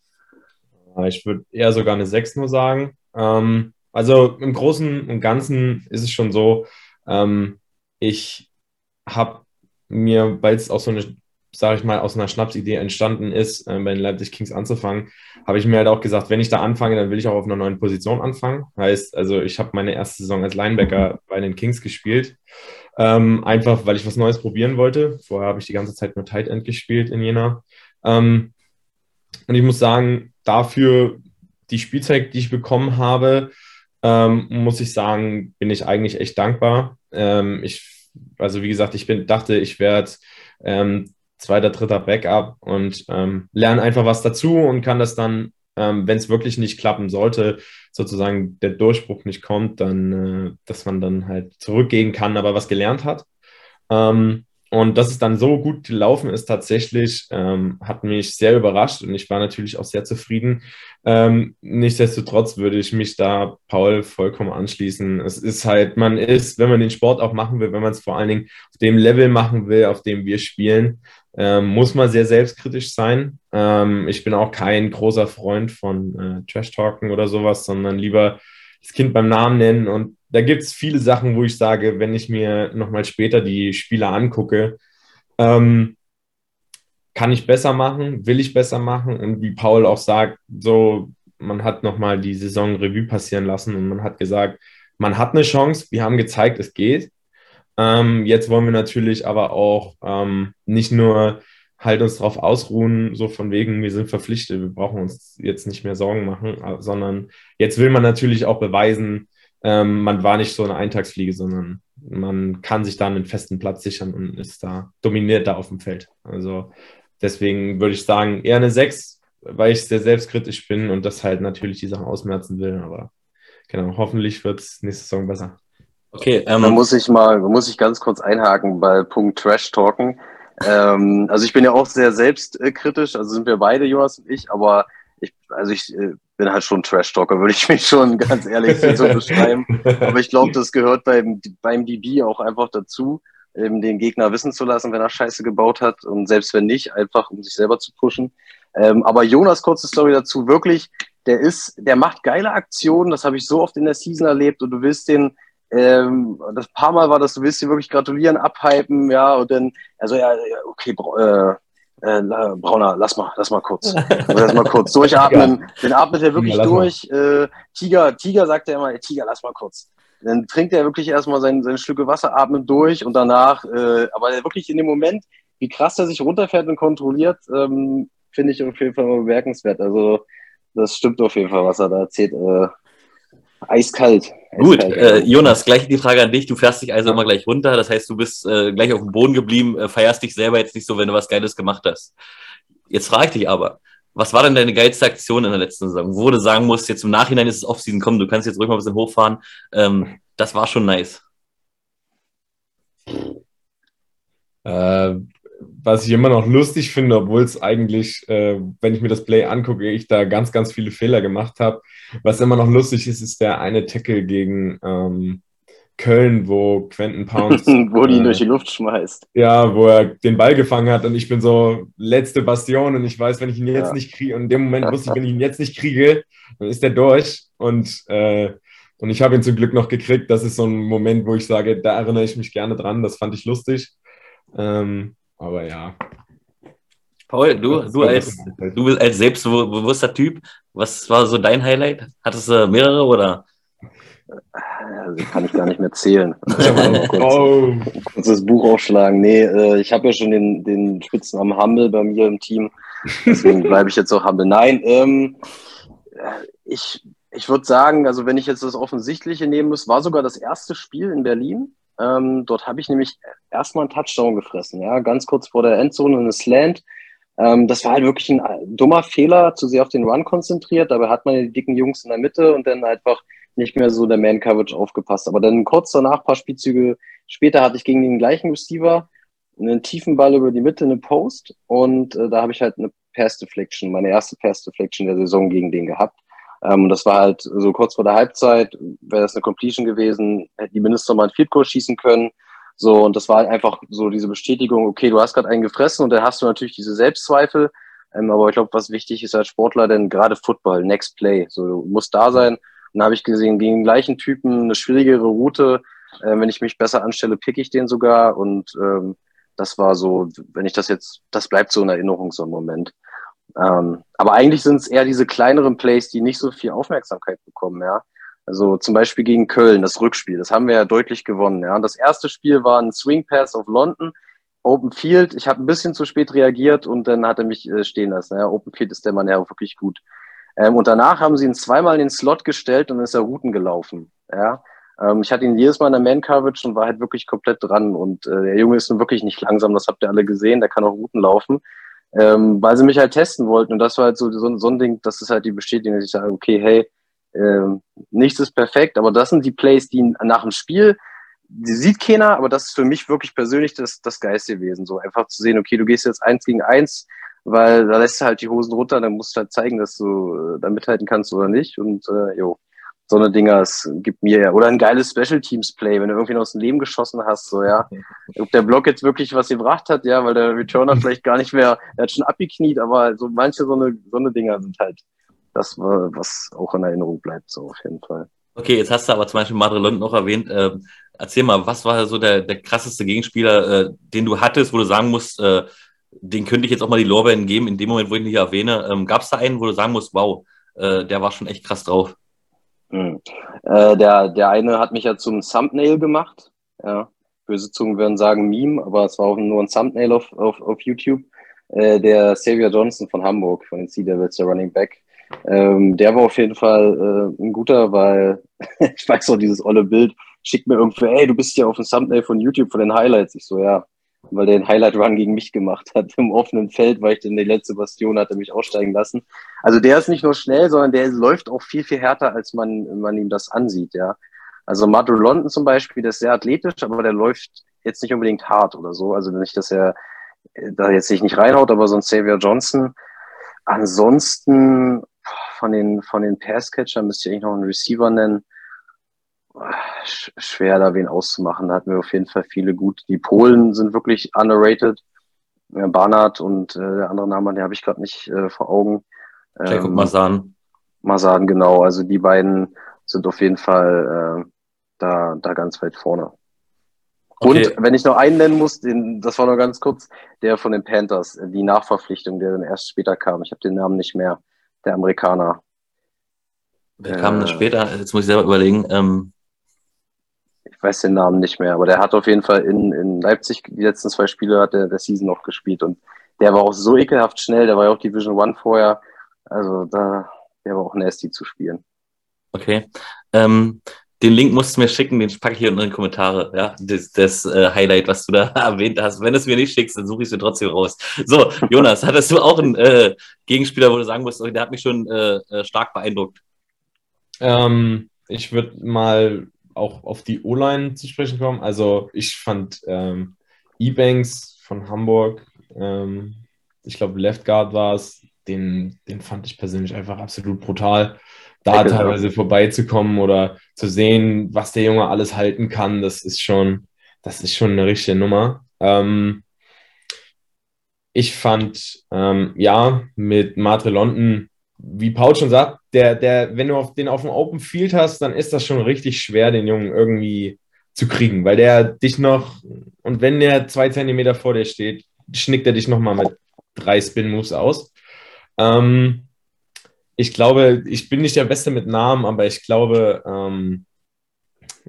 Ich würde eher sogar eine 6 nur sagen. Ähm, also im Großen und Ganzen ist es schon so, ähm, ich habe mir, weil es auch so eine sage ich mal, aus einer Schnapsidee entstanden ist, äh, bei den Leipzig Kings anzufangen, habe ich mir halt auch gesagt, wenn ich da anfange, dann will ich auch auf einer neuen Position anfangen. Heißt, also ich habe meine erste Saison als Linebacker bei den Kings gespielt, ähm, einfach weil ich was Neues probieren wollte. Vorher habe ich die ganze Zeit nur Tight End gespielt in Jena. Ähm, und ich muss sagen, dafür die Spielzeit, die ich bekommen habe, ähm, muss ich sagen, bin ich eigentlich echt dankbar. Ähm, ich, also wie gesagt, ich bin, dachte, ich werde ähm, zweiter, dritter Backup und ähm, lerne einfach was dazu und kann das dann, ähm, wenn es wirklich nicht klappen sollte, sozusagen der Durchbruch nicht kommt, dann, äh, dass man dann halt zurückgehen kann, aber was gelernt hat. Ähm, und dass es dann so gut gelaufen ist, tatsächlich, ähm, hat mich sehr überrascht und ich war natürlich auch sehr zufrieden. Ähm, nichtsdestotrotz würde ich mich da Paul vollkommen anschließen. Es ist halt, man ist, wenn man den Sport auch machen will, wenn man es vor allen Dingen auf dem Level machen will, auf dem wir spielen, ähm, muss man sehr selbstkritisch sein. Ähm, ich bin auch kein großer Freund von äh, Trash-Talken oder sowas, sondern lieber das Kind beim Namen nennen und da gibt es viele Sachen, wo ich sage, wenn ich mir nochmal später die Spieler angucke, ähm, kann ich besser machen, will ich besser machen und wie Paul auch sagt, so man hat nochmal die Saison Revue passieren lassen und man hat gesagt, man hat eine Chance, wir haben gezeigt, es geht. Ähm, jetzt wollen wir natürlich aber auch ähm, nicht nur halt uns darauf ausruhen, so von wegen, wir sind verpflichtet, wir brauchen uns jetzt nicht mehr Sorgen machen, sondern jetzt will man natürlich auch beweisen, ähm, man war nicht so eine Eintagsfliege, sondern man kann sich da einen festen Platz sichern und ist da, dominiert da auf dem Feld. Also deswegen würde ich sagen, eher eine 6, weil ich sehr selbstkritisch bin und das halt natürlich die Sachen ausmerzen will. Aber genau, hoffentlich wird es nächste Saison besser. Okay, ähm, da muss ich mal, muss ich ganz kurz einhaken bei Punkt Trash Talken. Ähm, also ich bin ja auch sehr selbstkritisch, also sind wir beide, Jonas und ich, aber ich, also ich äh, bin halt schon Trash-Talker, würde ich *laughs* mich schon ganz ehrlich so beschreiben. Aber ich glaube, das gehört beim, beim DB auch einfach dazu, eben den Gegner wissen zu lassen, wenn er Scheiße gebaut hat und selbst wenn nicht, einfach um sich selber zu pushen. Ähm, aber Jonas, kurze Story dazu, wirklich, der ist, der macht geile Aktionen, das habe ich so oft in der Season erlebt und du willst den, ähm, das paar Mal war das, du willst dir wirklich gratulieren, abhypen, ja, und dann, also ja, okay, äh, äh, Brauner, lass mal, lass mal kurz. *laughs* lass mal kurz durchatmen. Den atmet er wirklich ja, durch. Äh, Tiger, Tiger sagt er immer, Tiger, lass mal kurz. Dann trinkt er wirklich erstmal sein, seine Stücke Wasser, atmet durch und danach, äh, aber wirklich in dem Moment, wie krass er sich runterfährt und kontrolliert, ähm, finde ich auf jeden Fall bemerkenswert. Also, das stimmt auf jeden Fall, was er da erzählt. Äh, Eiskalt. Gut, äh, Jonas, gleich die Frage an dich. Du fährst dich also immer gleich runter. Das heißt, du bist äh, gleich auf dem Boden geblieben, äh, feierst dich selber jetzt nicht so, wenn du was Geiles gemacht hast. Jetzt frage ich dich aber, was war denn deine geilste Aktion in der letzten Saison? Wo du sagen musst, jetzt im Nachhinein ist es Offseason, komm, du kannst jetzt ruhig mal ein bisschen hochfahren. Ähm, das war schon nice. Äh, was ich immer noch lustig finde, obwohl es eigentlich, äh, wenn ich mir das Play angucke, ich da ganz, ganz viele Fehler gemacht habe. Was immer noch lustig ist, ist der eine Tackle gegen ähm, Köln, wo Quentin Pounds. *laughs* wo die äh, durch die Luft schmeißt. Ja, wo er den Ball gefangen hat und ich bin so letzte Bastion und ich weiß, wenn ich ihn jetzt ja. nicht kriege, und in dem Moment wusste ich, wenn ich ihn jetzt nicht kriege, dann ist er durch. Und, äh, und ich habe ihn zum Glück noch gekriegt. Das ist so ein Moment, wo ich sage, da erinnere ich mich gerne dran. Das fand ich lustig. Ähm, aber ja. Paul, du, du als, du bist als selbstbewusster Typ, was war so dein Highlight? Hattest du mehrere oder? Also kann ich gar nicht mehr zählen. *laughs* kurz, oh. kurz das Buch aufschlagen. Nee, äh, ich habe ja schon den, den Spitznamen Humble bei mir im Team. Deswegen *laughs* bleibe ich jetzt auch Humble. Nein, ähm, ich, ich würde sagen, also wenn ich jetzt das Offensichtliche nehmen muss, war sogar das erste Spiel in Berlin. Ähm, dort habe ich nämlich erstmal einen Touchdown gefressen, ja, ganz kurz vor der Endzone eine Slant. Ähm, das war halt wirklich ein dummer Fehler, zu sehr auf den Run konzentriert. Dabei hat man die dicken Jungs in der Mitte und dann einfach nicht mehr so der Man-Coverage aufgepasst. Aber dann kurz danach, paar Spielzüge später, hatte ich gegen den gleichen Receiver einen tiefen Ball über die Mitte, eine Post und äh, da habe ich halt eine Pass Deflection, meine erste Pass Deflection der Saison gegen den gehabt. Ähm, das war halt so kurz vor der Halbzeit, wäre das eine Completion gewesen, hätte die Minister mal ein Field Goal schießen können. So, und das war halt einfach so diese Bestätigung, okay, du hast gerade einen gefressen und dann hast du natürlich diese Selbstzweifel. Ähm, aber ich glaube, was wichtig ist als Sportler, denn gerade Football, Next Play, so du musst da sein. Und da habe ich gesehen, gegen den gleichen Typen eine schwierigere Route. Äh, wenn ich mich besser anstelle, pick ich den sogar. Und ähm, das war so, wenn ich das jetzt, das bleibt so in Erinnerung, so ein Moment. Ähm, aber eigentlich sind es eher diese kleineren Plays, die nicht so viel Aufmerksamkeit bekommen, ja. Also zum Beispiel gegen Köln, das Rückspiel, das haben wir ja deutlich gewonnen, ja. Das erste Spiel war ein Swing Pass auf London, Open Field. Ich habe ein bisschen zu spät reagiert und dann hat er mich äh, stehen lassen. Ja. Open Field ist der Mann ja wirklich gut. Ähm, und danach haben sie ihn zweimal in den Slot gestellt und dann ist er Routen gelaufen. Ja. Ähm, ich hatte ihn jedes Mal in der Man-Coverage und war halt wirklich komplett dran. Und äh, der Junge ist nun wirklich nicht langsam, das habt ihr alle gesehen, der kann auch Routen laufen. Ähm, weil sie mich halt testen wollten. Und das war halt so, so, so ein Ding, das ist halt die Bestätigung, dass ich sage, okay, hey, ähm, nichts ist perfekt, aber das sind die Plays, die nach dem Spiel, die sieht keiner, aber das ist für mich wirklich persönlich das, das Geist gewesen. So einfach zu sehen, okay, du gehst jetzt eins gegen eins, weil da lässt du halt die Hosen runter, dann musst du halt zeigen, dass du äh, da mithalten kannst oder nicht. Und äh, jo, so eine Dinger, es gibt mir ja. Oder ein geiles Special Teams Play, wenn du irgendwie aus dem Leben geschossen hast, so, ja. *laughs* Ob der Block jetzt wirklich was gebracht hat, ja, weil der Returner vielleicht gar nicht mehr, er hat schon abgekniet, aber so manche so eine, so eine Dinger sind halt das, was auch in Erinnerung bleibt, so auf jeden Fall. Okay, jetzt hast du aber zum Beispiel Madre Lund noch erwähnt. Äh, erzähl mal, was war so der, der krasseste Gegenspieler, äh, den du hattest, wo du sagen musst, äh, den könnte ich jetzt auch mal die Lorbeeren geben, in dem Moment, wo ich ihn hier erwähne. Ähm, Gab es da einen, wo du sagen musst, wow, äh, der war schon echt krass drauf? Mhm. Äh, der, der eine hat mich ja zum Thumbnail gemacht. Ja. Böse Zungen würden sagen Meme, aber es war auch nur ein Thumbnail auf, auf, auf YouTube. Äh, der Xavier Johnson von Hamburg, von den Sea Devils, der Running Back. Ähm, der war auf jeden Fall äh, ein guter, weil *laughs* ich weiß auch dieses olle Bild, schickt mir irgendwie, ey, du bist ja auf dem Thumbnail von YouTube von den Highlights. Ich so, ja, weil der den Highlight Run gegen mich gemacht hat im offenen Feld, weil ich dann die letzte Bastion hatte mich aussteigen lassen. Also der ist nicht nur schnell, sondern der läuft auch viel, viel härter, als man, man ihm das ansieht, ja. Also Madro London zum Beispiel, der ist sehr athletisch, aber der läuft jetzt nicht unbedingt hart oder so. Also nicht, dass er da jetzt sich nicht reinhaut, aber so ein Xavier Johnson. Ansonsten von den, von den Passcatchern müsste ich eigentlich noch einen Receiver nennen schwer da wen auszumachen. Da hatten wir auf jeden Fall viele gut. Die Polen sind wirklich underrated. Barnard und äh, der andere Name, den habe ich gerade nicht äh, vor Augen. Jacob ähm, Masan. Masan, genau. Also die beiden sind auf jeden Fall äh, da, da ganz weit vorne. Okay. Und wenn ich noch einen nennen muss, den, das war nur ganz kurz, der von den Panthers, die Nachverpflichtung, der dann erst später kam. Ich habe den Namen nicht mehr. Der Amerikaner. Wer kam dann äh, später? Jetzt muss ich selber überlegen. Ähm, ich weiß den Namen nicht mehr, aber der hat auf jeden Fall in, in Leipzig die letzten zwei Spiele hat der, der Season noch gespielt und der war auch so ekelhaft schnell, der war ja auch Division One vorher, also da, der war auch nasty zu spielen. Okay. Ähm, den Link musst du mir schicken, den packe ich hier unten in die Kommentare. Ja, das, das äh, Highlight, was du da *laughs* erwähnt hast. Wenn du es mir nicht schickst, dann suche ich es mir trotzdem raus. So, Jonas, hattest du auch einen äh, Gegenspieler, wo du sagen musst, der hat mich schon äh, äh, stark beeindruckt? Ähm, ich würde mal auch auf die O-Line zu sprechen kommen. Also ich fand ähm, E-Banks von Hamburg, ähm, ich glaube Left Guard war es, den, den fand ich persönlich einfach absolut brutal da genau. teilweise vorbeizukommen oder zu sehen, was der Junge alles halten kann, das ist schon, das ist schon eine richtige Nummer. Ähm, ich fand, ähm, ja, mit Matre London, wie Paul schon sagt, der, der, wenn du auf den auf dem Open Field hast, dann ist das schon richtig schwer, den Jungen irgendwie zu kriegen, weil der dich noch, und wenn der zwei Zentimeter vor dir steht, schnickt er dich nochmal mit drei Spin-Moves aus. Ähm, ich glaube, ich bin nicht der Beste mit Namen, aber ich glaube, ähm,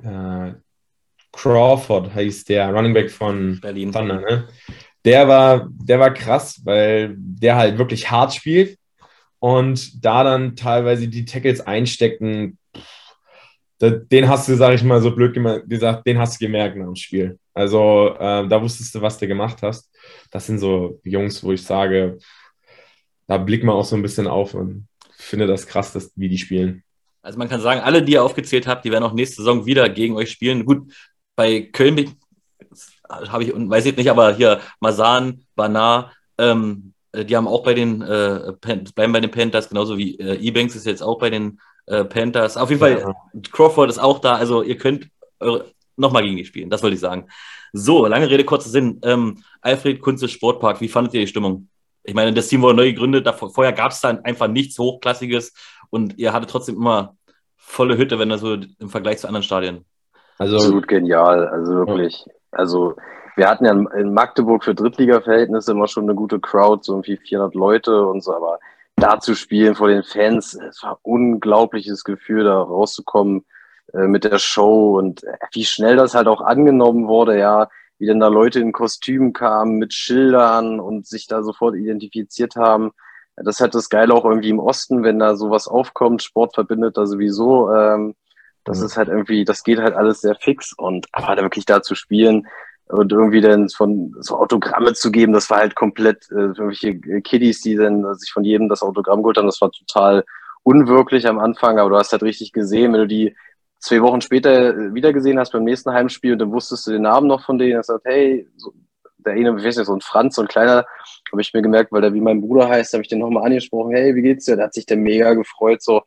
äh, Crawford heißt der Running Back von Berlin. Thunder, ne? Der war, der war krass, weil der halt wirklich hart spielt und da dann teilweise die Tackles einstecken. Den hast du, sag ich mal, so blöd gesagt, den hast du gemerkt nach dem Spiel. Also äh, da wusstest du, was du gemacht hast. Das sind so Jungs, wo ich sage, da blickt man auch so ein bisschen auf und finde das krass, dass, wie die spielen. Also man kann sagen, alle, die ihr aufgezählt habt, die werden auch nächste Saison wieder gegen euch spielen. Gut, bei Köln habe ich, weiß ich nicht, aber hier Masan, Banar, ähm, die haben auch bei den, äh, bleiben bei den Panthers, genauso wie äh, E-Banks ist jetzt auch bei den äh, Panthers. Auf jeden Fall, ja. Crawford ist auch da, also ihr könnt nochmal gegen die spielen, das wollte ich sagen. So, lange Rede, kurzer Sinn. Ähm, Alfred Kunze Sportpark, wie fandet ihr die Stimmung? Ich meine, das Team wurde neu gegründet, davor, vorher gab es dann einfach nichts Hochklassiges und ihr hattet trotzdem immer volle Hütte, wenn das so im Vergleich zu anderen Stadien. Also, Absolut genial, also wirklich. Ja. Also wir hatten ja in Magdeburg für Drittliga-Verhältnisse immer schon eine gute Crowd, so irgendwie 400 Leute und so, aber da zu spielen vor den Fans, es war ein unglaubliches Gefühl, da rauszukommen äh, mit der Show und äh, wie schnell das halt auch angenommen wurde, ja, wie denn da Leute in Kostümen kamen mit Schildern und sich da sofort identifiziert haben. Das ist halt das Geile auch irgendwie im Osten, wenn da sowas aufkommt. Sport verbindet da sowieso. Ähm, das mhm. ist halt irgendwie, das geht halt alles sehr fix und aber da wirklich da zu spielen und irgendwie dann von so Autogramme zu geben, das war halt komplett äh, irgendwelche Kiddies, die dann sich von jedem das Autogramm geholt haben. Das war total unwirklich am Anfang, aber du hast halt richtig gesehen, wenn du die zwei Wochen später äh, wieder gesehen hast beim nächsten Heimspiel und dann wusstest du den Namen noch von denen, hast gesagt, hey, so, der eine, ich weiß nicht, so ein Franz, so ein kleiner, habe ich mir gemerkt, weil der wie mein Bruder heißt, habe ich den nochmal angesprochen, hey, wie geht's dir? Da hat sich der mega gefreut, so,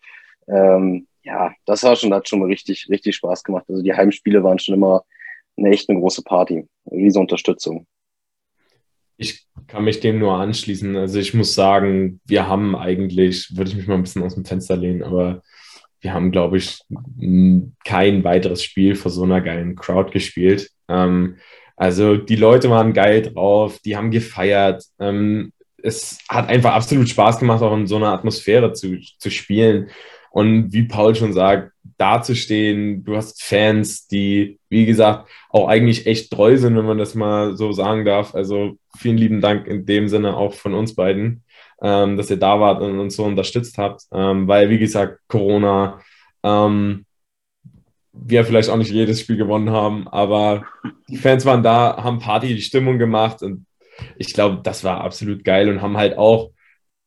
ähm, ja, das war schon, hat schon mal richtig, richtig Spaß gemacht. Also die Heimspiele waren schon immer eine echt eine große Party, riesige Unterstützung. Ich kann mich dem nur anschließen. Also ich muss sagen, wir haben eigentlich, würde ich mich mal ein bisschen aus dem Fenster lehnen, aber wir haben, glaube ich, kein weiteres Spiel vor so einer geilen Crowd gespielt. Ähm, also die Leute waren geil drauf, die haben gefeiert. Ähm, es hat einfach absolut Spaß gemacht, auch in so einer Atmosphäre zu, zu spielen. Und wie Paul schon sagt, dazustehen, du hast Fans, die, wie gesagt, auch eigentlich echt treu sind, wenn man das mal so sagen darf. Also vielen lieben Dank in dem Sinne auch von uns beiden ähm, dass ihr da wart und uns so unterstützt habt, ähm, weil, wie gesagt, Corona, ähm, wir vielleicht auch nicht jedes Spiel gewonnen haben, aber die Fans waren da, haben Party, die Stimmung gemacht und ich glaube, das war absolut geil und haben halt auch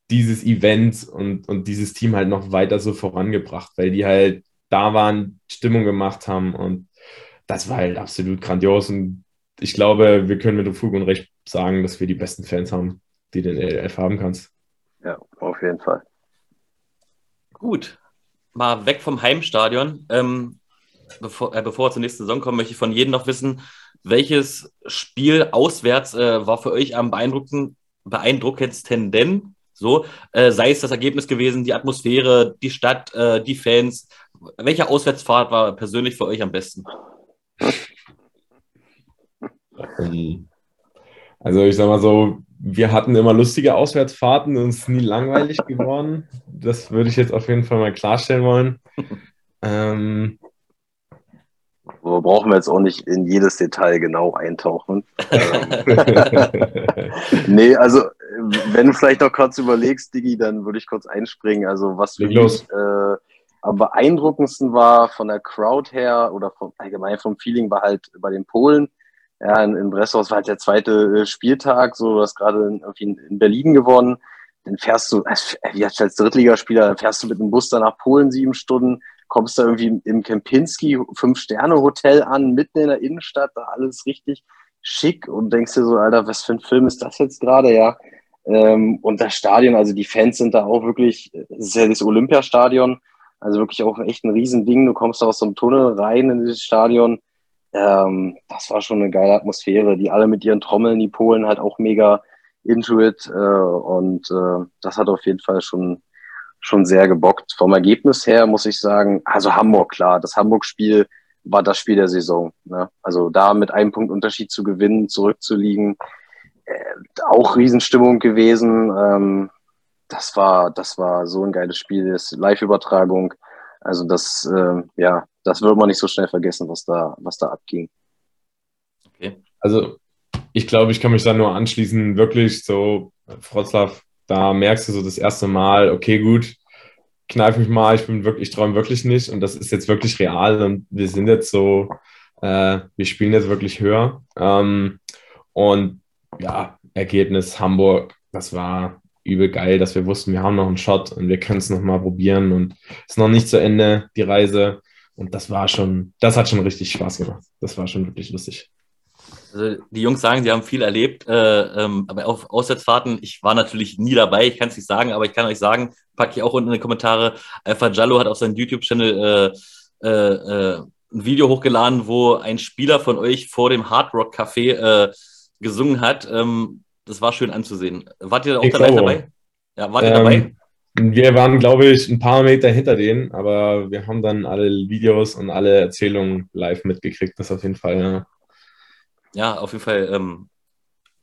dieses Event und, und dieses Team halt noch weiter so vorangebracht, weil die halt da waren, Stimmung gemacht haben und das war halt absolut grandios und ich glaube, wir können mit Fug und Recht sagen, dass wir die besten Fans haben, die der ELF haben kannst. Ja, auf jeden Fall. Gut, mal weg vom Heimstadion. Ähm, bevor, äh, bevor wir zur nächsten Saison kommen, möchte ich von jedem noch wissen, welches Spiel auswärts äh, war für euch am beeindruckendsten denn? So, äh, sei es das Ergebnis gewesen, die Atmosphäre, die Stadt, äh, die Fans. Welche Auswärtsfahrt war persönlich für euch am besten? Ähm, also ich sag mal so, wir hatten immer lustige Auswärtsfahrten und es ist nie langweilig geworden. Das würde ich jetzt auf jeden Fall mal klarstellen wollen. Ähm, so brauchen wir jetzt auch nicht in jedes Detail genau eintauchen. *laughs* nee, also wenn du vielleicht noch kurz überlegst, Digi, dann würde ich kurz einspringen. Also was für mich äh, am beeindruckendsten war von der Crowd her oder vom, allgemein vom Feeling war halt bei den Polen. Ja, in, in Breslau war halt der zweite äh, Spieltag, so du hast gerade in, in Berlin gewonnen. Dann fährst du, als, wie als Drittligaspieler, dann fährst du mit dem Bus dann nach Polen sieben Stunden, kommst da irgendwie im Kempinski Fünf-Sterne-Hotel an, mitten in der Innenstadt, da alles richtig schick und denkst dir so, Alter, was für ein Film ist das jetzt gerade, ja? Ähm, und das Stadion, also die Fans sind da auch wirklich, es ist ja das Olympiastadion, also wirklich auch echt ein Riesending. Du kommst aus so einem Tunnel rein in dieses Stadion. Ähm, das war schon eine geile Atmosphäre. Die alle mit ihren Trommeln, die Polen halt auch mega into it. Äh, und äh, das hat auf jeden Fall schon, schon sehr gebockt. Vom Ergebnis her muss ich sagen, also Hamburg, klar, das Hamburg-Spiel war das Spiel der Saison. Ne? Also da mit einem Punkt Unterschied zu gewinnen, zurückzuliegen, äh, auch Riesenstimmung gewesen. Ähm, das war, das war so ein geiles Spiel, das Live-Übertragung. Also das, äh, ja, das wird man nicht so schnell vergessen, was da, was da abging. Okay. Also ich glaube, ich kann mich da nur anschließen, wirklich so, Wroclaw, da merkst du so das erste Mal, okay, gut, kneif mich mal, ich bin wirklich, ich träume wirklich nicht und das ist jetzt wirklich real und wir sind jetzt so, äh, wir spielen jetzt wirklich höher. Ähm, und ja, Ergebnis Hamburg, das war übel geil, dass wir wussten, wir haben noch einen Shot und wir können es nochmal probieren und es ist noch nicht zu Ende, die Reise. Und das war schon, das hat schon richtig Spaß gemacht. Das war schon wirklich lustig. Also die Jungs sagen, sie haben viel erlebt, äh, ähm, aber auf Auswärtsfahrten, ich war natürlich nie dabei, ich kann es nicht sagen, aber ich kann euch sagen, packe ich auch unten in die Kommentare, Alpha Jallo hat auf seinem YouTube-Channel äh, äh, äh, ein Video hochgeladen, wo ein Spieler von euch vor dem Hard Rock Café äh, gesungen hat. Ähm, das war schön anzusehen. Wart ihr auch da dabei? Ja, wart ihr ähm, dabei? Wir waren, glaube ich, ein paar Meter hinter denen, aber wir haben dann alle Videos und alle Erzählungen live mitgekriegt, das auf jeden Fall, ja. Ja, auf jeden Fall ähm,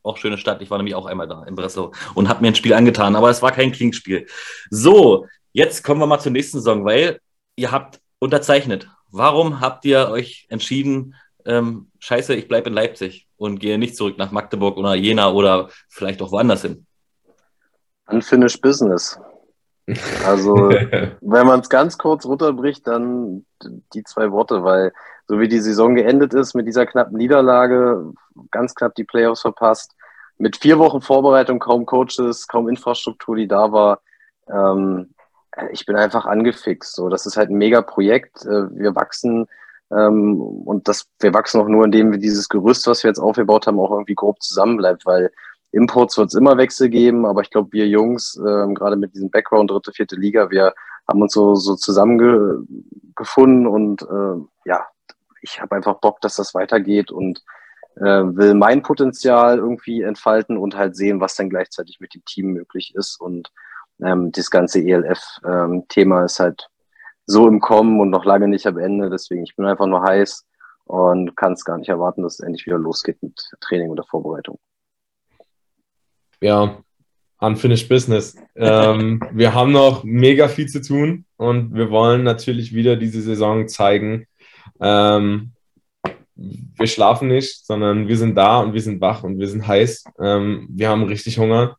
auch schöne Stadt. Ich war nämlich auch einmal da in Breslau und habe mir ein Spiel angetan, aber es war kein Kingspiel. So, jetzt kommen wir mal zur nächsten Saison, weil ihr habt unterzeichnet. Warum habt ihr euch entschieden, ähm, scheiße, ich bleibe in Leipzig und gehe nicht zurück nach Magdeburg oder Jena oder vielleicht auch woanders hin? Unfinished Business. Also, *laughs* wenn man es ganz kurz runterbricht, dann die zwei Worte, weil so wie die Saison geendet ist mit dieser knappen Niederlage, ganz knapp die Playoffs verpasst, mit vier Wochen Vorbereitung, kaum Coaches, kaum Infrastruktur, die da war. Ähm, ich bin einfach angefixt. So, das ist halt ein mega Projekt. Äh, wir wachsen ähm, und das, wir wachsen auch nur, indem wir dieses Gerüst, was wir jetzt aufgebaut haben, auch irgendwie grob zusammenbleibt, weil Imports wird es immer Wechsel geben, aber ich glaube, wir Jungs, ähm, gerade mit diesem Background, dritte, vierte Liga, wir haben uns so, so zusammengefunden und äh, ja, ich habe einfach Bock, dass das weitergeht und äh, will mein Potenzial irgendwie entfalten und halt sehen, was dann gleichzeitig mit dem Team möglich ist. Und ähm, das ganze ELF-Thema ähm, ist halt so im Kommen und noch lange nicht am Ende. Deswegen, ich bin einfach nur heiß und kann es gar nicht erwarten, dass es endlich wieder losgeht mit Training oder Vorbereitung. Ja, unfinished business. ähm, *laughs* wir haben noch mega viel zu tun und wir wollen natürlich wieder diese Saison zeigen. Ähm, wir schlafen nicht, sondern wir sind da und wir sind wach und wir sind heiß. Ähm, wir haben richtig Hunger.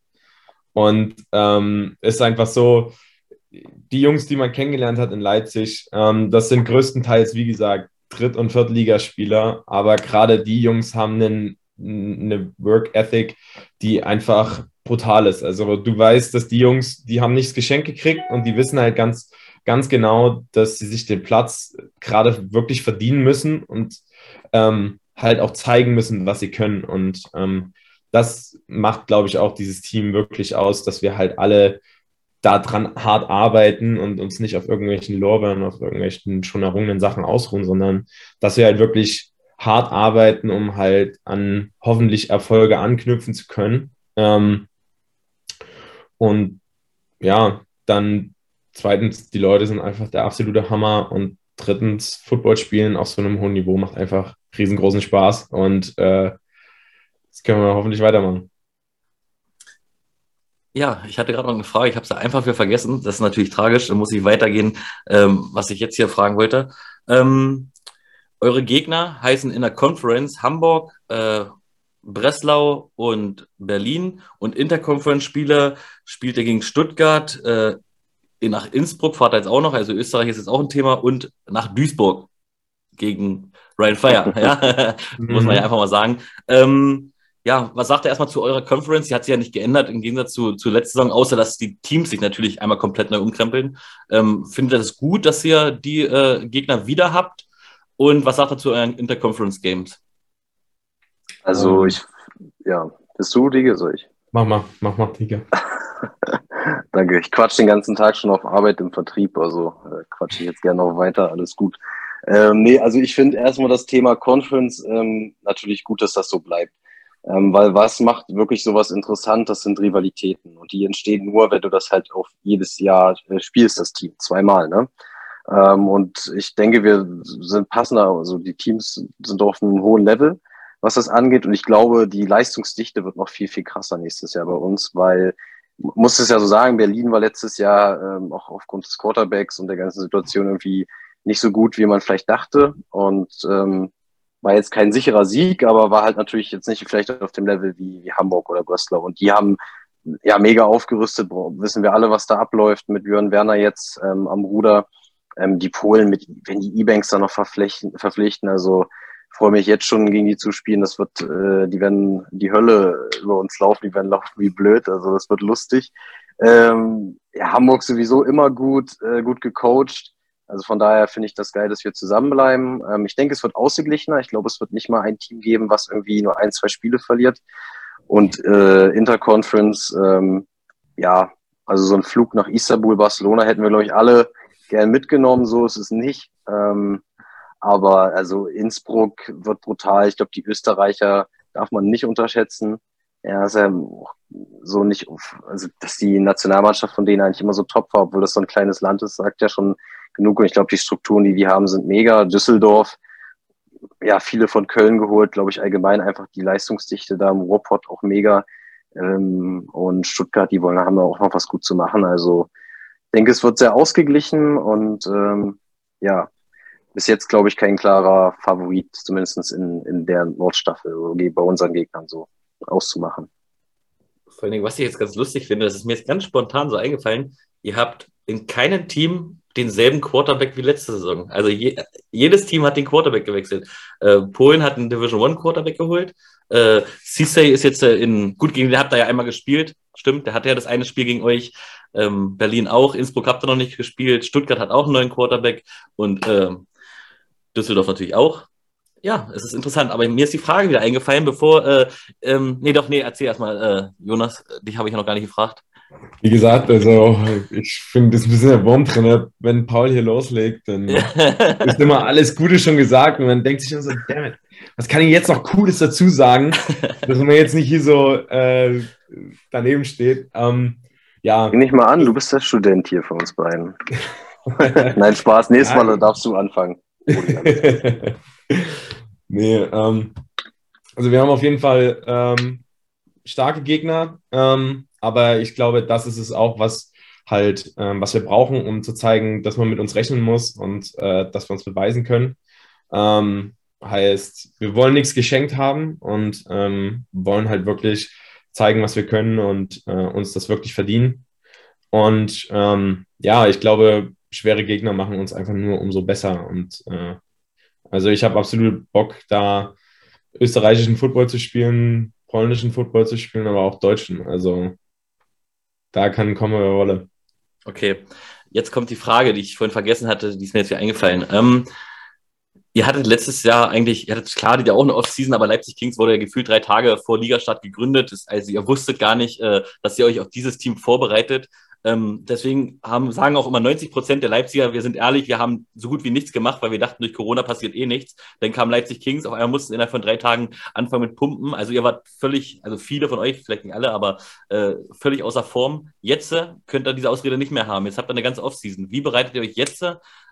Und ähm, es ist einfach so, die Jungs, die man kennengelernt hat in Leipzig, ähm, das sind größtenteils, wie gesagt, Dritt- und Viertligaspieler, aber gerade die Jungs haben einen, eine Work Ethic, die einfach brutal ist. Also du weißt, dass die Jungs, die haben nichts geschenkt gekriegt und die wissen halt ganz, ganz genau, dass sie sich den Platz gerade wirklich verdienen müssen und ähm, halt auch zeigen müssen, was sie können. Und ähm, das macht, glaube ich, auch dieses Team wirklich aus, dass wir halt alle daran hart arbeiten und uns nicht auf irgendwelchen Lorbeeren, auf irgendwelchen schon errungenen Sachen ausruhen, sondern dass wir halt wirklich hart arbeiten, um halt an hoffentlich Erfolge anknüpfen zu können. Ähm, und ja, dann zweitens, die Leute sind einfach der absolute Hammer und drittens, Football spielen auf so einem hohen Niveau macht einfach riesengroßen Spaß und äh, das können wir hoffentlich weitermachen. Ja, ich hatte gerade noch eine Frage, ich habe es einfach wieder vergessen. Das ist natürlich tragisch, dann muss ich weitergehen, ähm, was ich jetzt hier fragen wollte. Ähm, eure Gegner heißen in der Conference Hamburg, äh, Breslau und Berlin und Interconference-Spieler spielt er gegen Stuttgart, äh, nach Innsbruck fahrt ihr jetzt auch noch, also Österreich ist jetzt auch ein Thema und nach Duisburg gegen Ryan Fire, *laughs* ja, *laughs* muss man ja einfach mal sagen. Ähm, ja, was sagt er erstmal zu eurer Conference? Die hat sich ja nicht geändert im Gegensatz zu, zu letzter Saison, außer dass die Teams sich natürlich einmal komplett neu umkrempeln. Ähm, findet ihr das gut, dass ihr die äh, Gegner wieder habt? Und was sagt er zu euren Interconference Games? Also ähm. ich, ja, bist du, Digga, soll ich? Mach mal, mach mal, Digga. *laughs* Danke. Ich quatsch den ganzen Tag schon auf Arbeit im Vertrieb, also äh, quatsche ich jetzt gerne noch weiter, alles gut. Ähm, nee, also ich finde erstmal das Thema Conference ähm, natürlich gut, dass das so bleibt. Ähm, weil was macht wirklich sowas interessant? Das sind Rivalitäten. Und die entstehen nur, wenn du das halt auf jedes Jahr äh, spielst, das Team, zweimal, ne? Ähm, und ich denke, wir sind passender, also die Teams sind auf einem hohen Level, was das angeht. Und ich glaube, die Leistungsdichte wird noch viel, viel krasser nächstes Jahr bei uns, weil muss es ja so sagen, Berlin war letztes Jahr ähm, auch aufgrund des Quarterbacks und der ganzen Situation irgendwie nicht so gut, wie man vielleicht dachte. Und ähm, war jetzt kein sicherer Sieg, aber war halt natürlich jetzt nicht vielleicht auf dem Level wie, wie Hamburg oder Breslau. Und die haben ja mega aufgerüstet. Wissen wir alle, was da abläuft mit Björn Werner jetzt ähm, am Ruder. Ähm, die Polen, mit, wenn die E-Banks da noch verpflichten, verpflichten, also freue mich jetzt schon gegen die zu spielen. Das wird, äh, die werden die Hölle über uns laufen, die werden laufen wie blöd. Also das wird lustig. Ähm, ja, Hamburg sowieso immer gut, äh, gut gecoacht. Also von daher finde ich das geil, dass wir zusammenbleiben. Ähm, ich denke, es wird ausgeglichener. Ich glaube, es wird nicht mal ein Team geben, was irgendwie nur ein, zwei Spiele verliert. Und äh, Interconference, ähm, ja, also so ein Flug nach Istanbul, Barcelona hätten wir, glaube ich, alle gern mitgenommen. So ist es nicht. Ähm, aber also Innsbruck wird brutal. Ich glaube, die Österreicher darf man nicht unterschätzen. Ja, ist ja so nicht, also dass die Nationalmannschaft von denen eigentlich immer so top war, obwohl das so ein kleines Land ist, sagt ja schon genug. Und ich glaube, die Strukturen, die die haben, sind mega. Düsseldorf, ja, viele von Köln geholt, glaube ich, allgemein einfach die Leistungsdichte da im Ruhrpott auch mega. Ähm, und Stuttgart, die wollen, haben da auch noch was gut zu machen. Also ich denke, es wird sehr ausgeglichen und ähm, ja, bis jetzt, glaube ich, kein klarer Favorit, zumindest in, in der Nordstaffel, wie bei unseren Gegnern so auszumachen. Vor allen Dingen, was ich jetzt ganz lustig finde, das ist mir jetzt ganz spontan so eingefallen, ihr habt in keinem Team denselben Quarterback wie letzte Saison. Also je, jedes Team hat den Quarterback gewechselt. Äh, Polen hat einen Division One Quarterback geholt. Äh, Cisse ist jetzt äh, in, gut, gegen den habt ihr ja einmal gespielt. Stimmt, der hatte ja das eine Spiel gegen euch. Ähm, Berlin auch. Innsbruck habt ihr noch nicht gespielt. Stuttgart hat auch einen neuen Quarterback. Und äh, Düsseldorf natürlich auch. Ja, es ist interessant, aber mir ist die Frage wieder eingefallen, bevor, äh, ähm, nee, doch, nee, erzähl erstmal, äh, Jonas, dich habe ich ja noch gar nicht gefragt. Wie gesagt, also ich finde das ein bisschen der Wurm drin. Wenn Paul hier loslegt, dann *laughs* ist immer alles Gute schon gesagt und man denkt sich immer so, damit, was kann ich jetzt noch Cooles dazu sagen, *laughs* dass man jetzt nicht hier so äh, daneben steht. Ähm, ja. Geh nicht mal an, du bist der Student hier von uns beiden. *laughs* Nein, Spaß, nächstes Mal darfst du anfangen. Nee, ähm, also wir haben auf jeden Fall ähm, starke Gegner, ähm, aber ich glaube, das ist es auch, was halt, ähm, was wir brauchen, um zu zeigen, dass man mit uns rechnen muss und äh, dass wir uns beweisen können. Ähm, heißt, wir wollen nichts geschenkt haben und ähm, wollen halt wirklich zeigen, was wir können und äh, uns das wirklich verdienen. Und ja, ich glaube, schwere Gegner machen uns einfach nur umso besser. Und äh, also ich habe absolut Bock, da österreichischen Football zu spielen, polnischen Football zu spielen, aber auch deutschen. Also da kann kommen, wer wolle. Okay, jetzt kommt die Frage, die ich vorhin vergessen hatte, die ist mir jetzt wieder eingefallen. Ähm, ihr hattet letztes Jahr eigentlich, ihr hattet klar, die ja auch eine Offseason, aber Leipzig Kings wurde ja gefühlt drei Tage vor Ligastart gegründet. Also ihr wusstet gar nicht, äh, dass ihr euch auf dieses Team vorbereitet. Ähm, deswegen haben, sagen auch immer 90 Prozent der Leipziger, wir sind ehrlich, wir haben so gut wie nichts gemacht, weil wir dachten, durch Corona passiert eh nichts. Dann kam Leipzig Kings, auf einmal mussten innerhalb von drei Tagen anfangen mit Pumpen. Also ihr wart völlig, also viele von euch, vielleicht nicht alle, aber äh, völlig außer Form. Jetzt äh, könnt ihr diese Ausrede nicht mehr haben. Jetzt habt ihr eine ganze Offseason. Wie bereitet ihr euch jetzt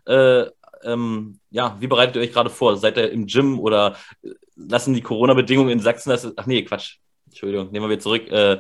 äh, ähm, ja, wie bereitet ihr euch gerade vor? Seid ihr im Gym oder äh, lassen die Corona-Bedingungen in Sachsen das? Ach nee, Quatsch. Entschuldigung, nehmen wir wieder zurück. Äh,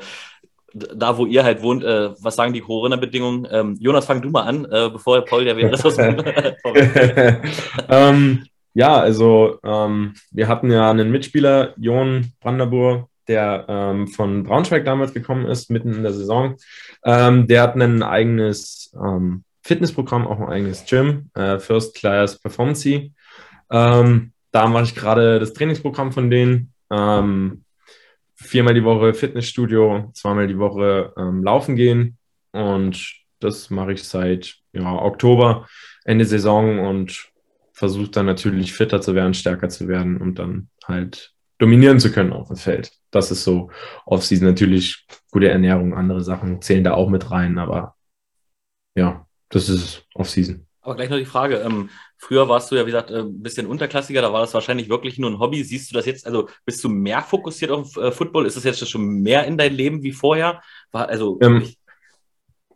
da, wo ihr halt wohnt, äh, was sagen die Corona-Bedingungen? Ähm, Jonas, fang du mal an, äh, bevor Paul ja wieder das aus *laughs* *laughs* ähm, Ja, also ähm, wir hatten ja einen Mitspieler, Jon Brandenburg, der ähm, von Braunschweig damals gekommen ist, mitten in der Saison. Ähm, der hat ein eigenes ähm, Fitnessprogramm, auch ein eigenes Gym, äh, First Class Performance. Da mache ich gerade das Trainingsprogramm von denen. Ähm, viermal die Woche Fitnessstudio, zweimal die Woche ähm, laufen gehen. Und das mache ich seit ja, Oktober, Ende Saison und versuche dann natürlich fitter zu werden, stärker zu werden und dann halt dominieren zu können auf dem Feld. Das ist so Off-Season. Natürlich gute Ernährung, andere Sachen zählen da auch mit rein, aber ja, das ist Off-Season. Aber gleich noch die Frage. Ähm, früher warst du ja, wie gesagt, ein äh, bisschen unterklassiger, da war das wahrscheinlich wirklich nur ein Hobby. Siehst du das jetzt, also bist du mehr fokussiert auf äh, Football? Ist das jetzt schon mehr in dein Leben wie vorher? War, also, ähm,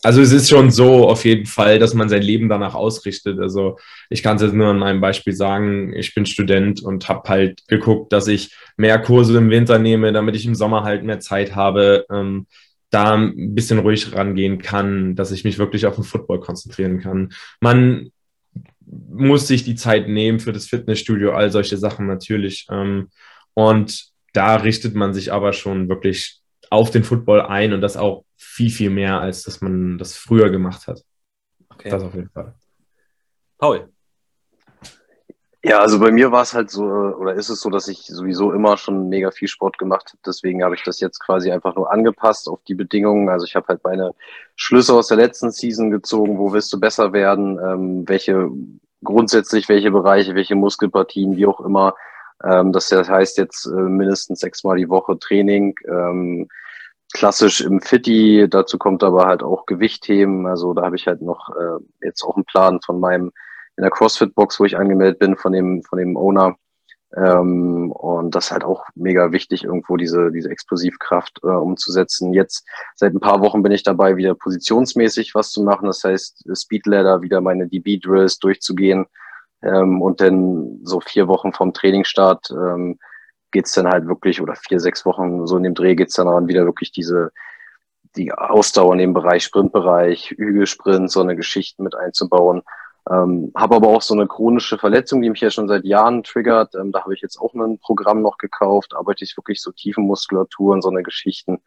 also es ist schon so auf jeden Fall, dass man sein Leben danach ausrichtet. Also ich kann es jetzt nur an einem Beispiel sagen, ich bin Student und habe halt geguckt, dass ich mehr Kurse im Winter nehme, damit ich im Sommer halt mehr Zeit habe. Ähm, da ein bisschen ruhig rangehen kann, dass ich mich wirklich auf den Football konzentrieren kann. Man muss sich die Zeit nehmen für das Fitnessstudio, all solche Sachen natürlich. Ähm, und da richtet man sich aber schon wirklich auf den Football ein und das auch viel, viel mehr, als dass man das früher gemacht hat. Okay. Das auf jeden Fall. Paul. Ja, also bei mir war es halt so, oder ist es so, dass ich sowieso immer schon mega viel Sport gemacht habe. Deswegen habe ich das jetzt quasi einfach nur angepasst auf die Bedingungen. Also ich habe halt meine Schlüsse aus der letzten Season gezogen. Wo willst du besser werden? Ähm, welche grundsätzlich, welche Bereiche, welche Muskelpartien, wie auch immer. Ähm, das heißt jetzt äh, mindestens sechsmal die Woche Training. Ähm, klassisch im Fitti. Dazu kommt aber halt auch Gewichtheben. Also da habe ich halt noch äh, jetzt auch einen Plan von meinem in der CrossFit-Box, wo ich angemeldet bin von dem, von dem Owner. Ähm, und das ist halt auch mega wichtig, irgendwo diese, diese Explosivkraft äh, umzusetzen. Jetzt seit ein paar Wochen bin ich dabei, wieder positionsmäßig was zu machen. Das heißt, Speedladder, wieder meine DB-Drills durchzugehen. Ähm, und dann so vier Wochen vom Trainingsstart ähm, geht's dann halt wirklich, oder vier, sechs Wochen so in dem Dreh geht's dann daran, wieder wirklich diese die Ausdauer in dem Bereich, Sprintbereich, Hügelsprint, so eine Geschichte mit einzubauen. Ähm, habe aber auch so eine chronische Verletzung, die mich ja schon seit Jahren triggert. Ähm, da habe ich jetzt auch ein Programm noch gekauft, arbeite ich wirklich so Tiefenmuskulatur und so eine Geschichten.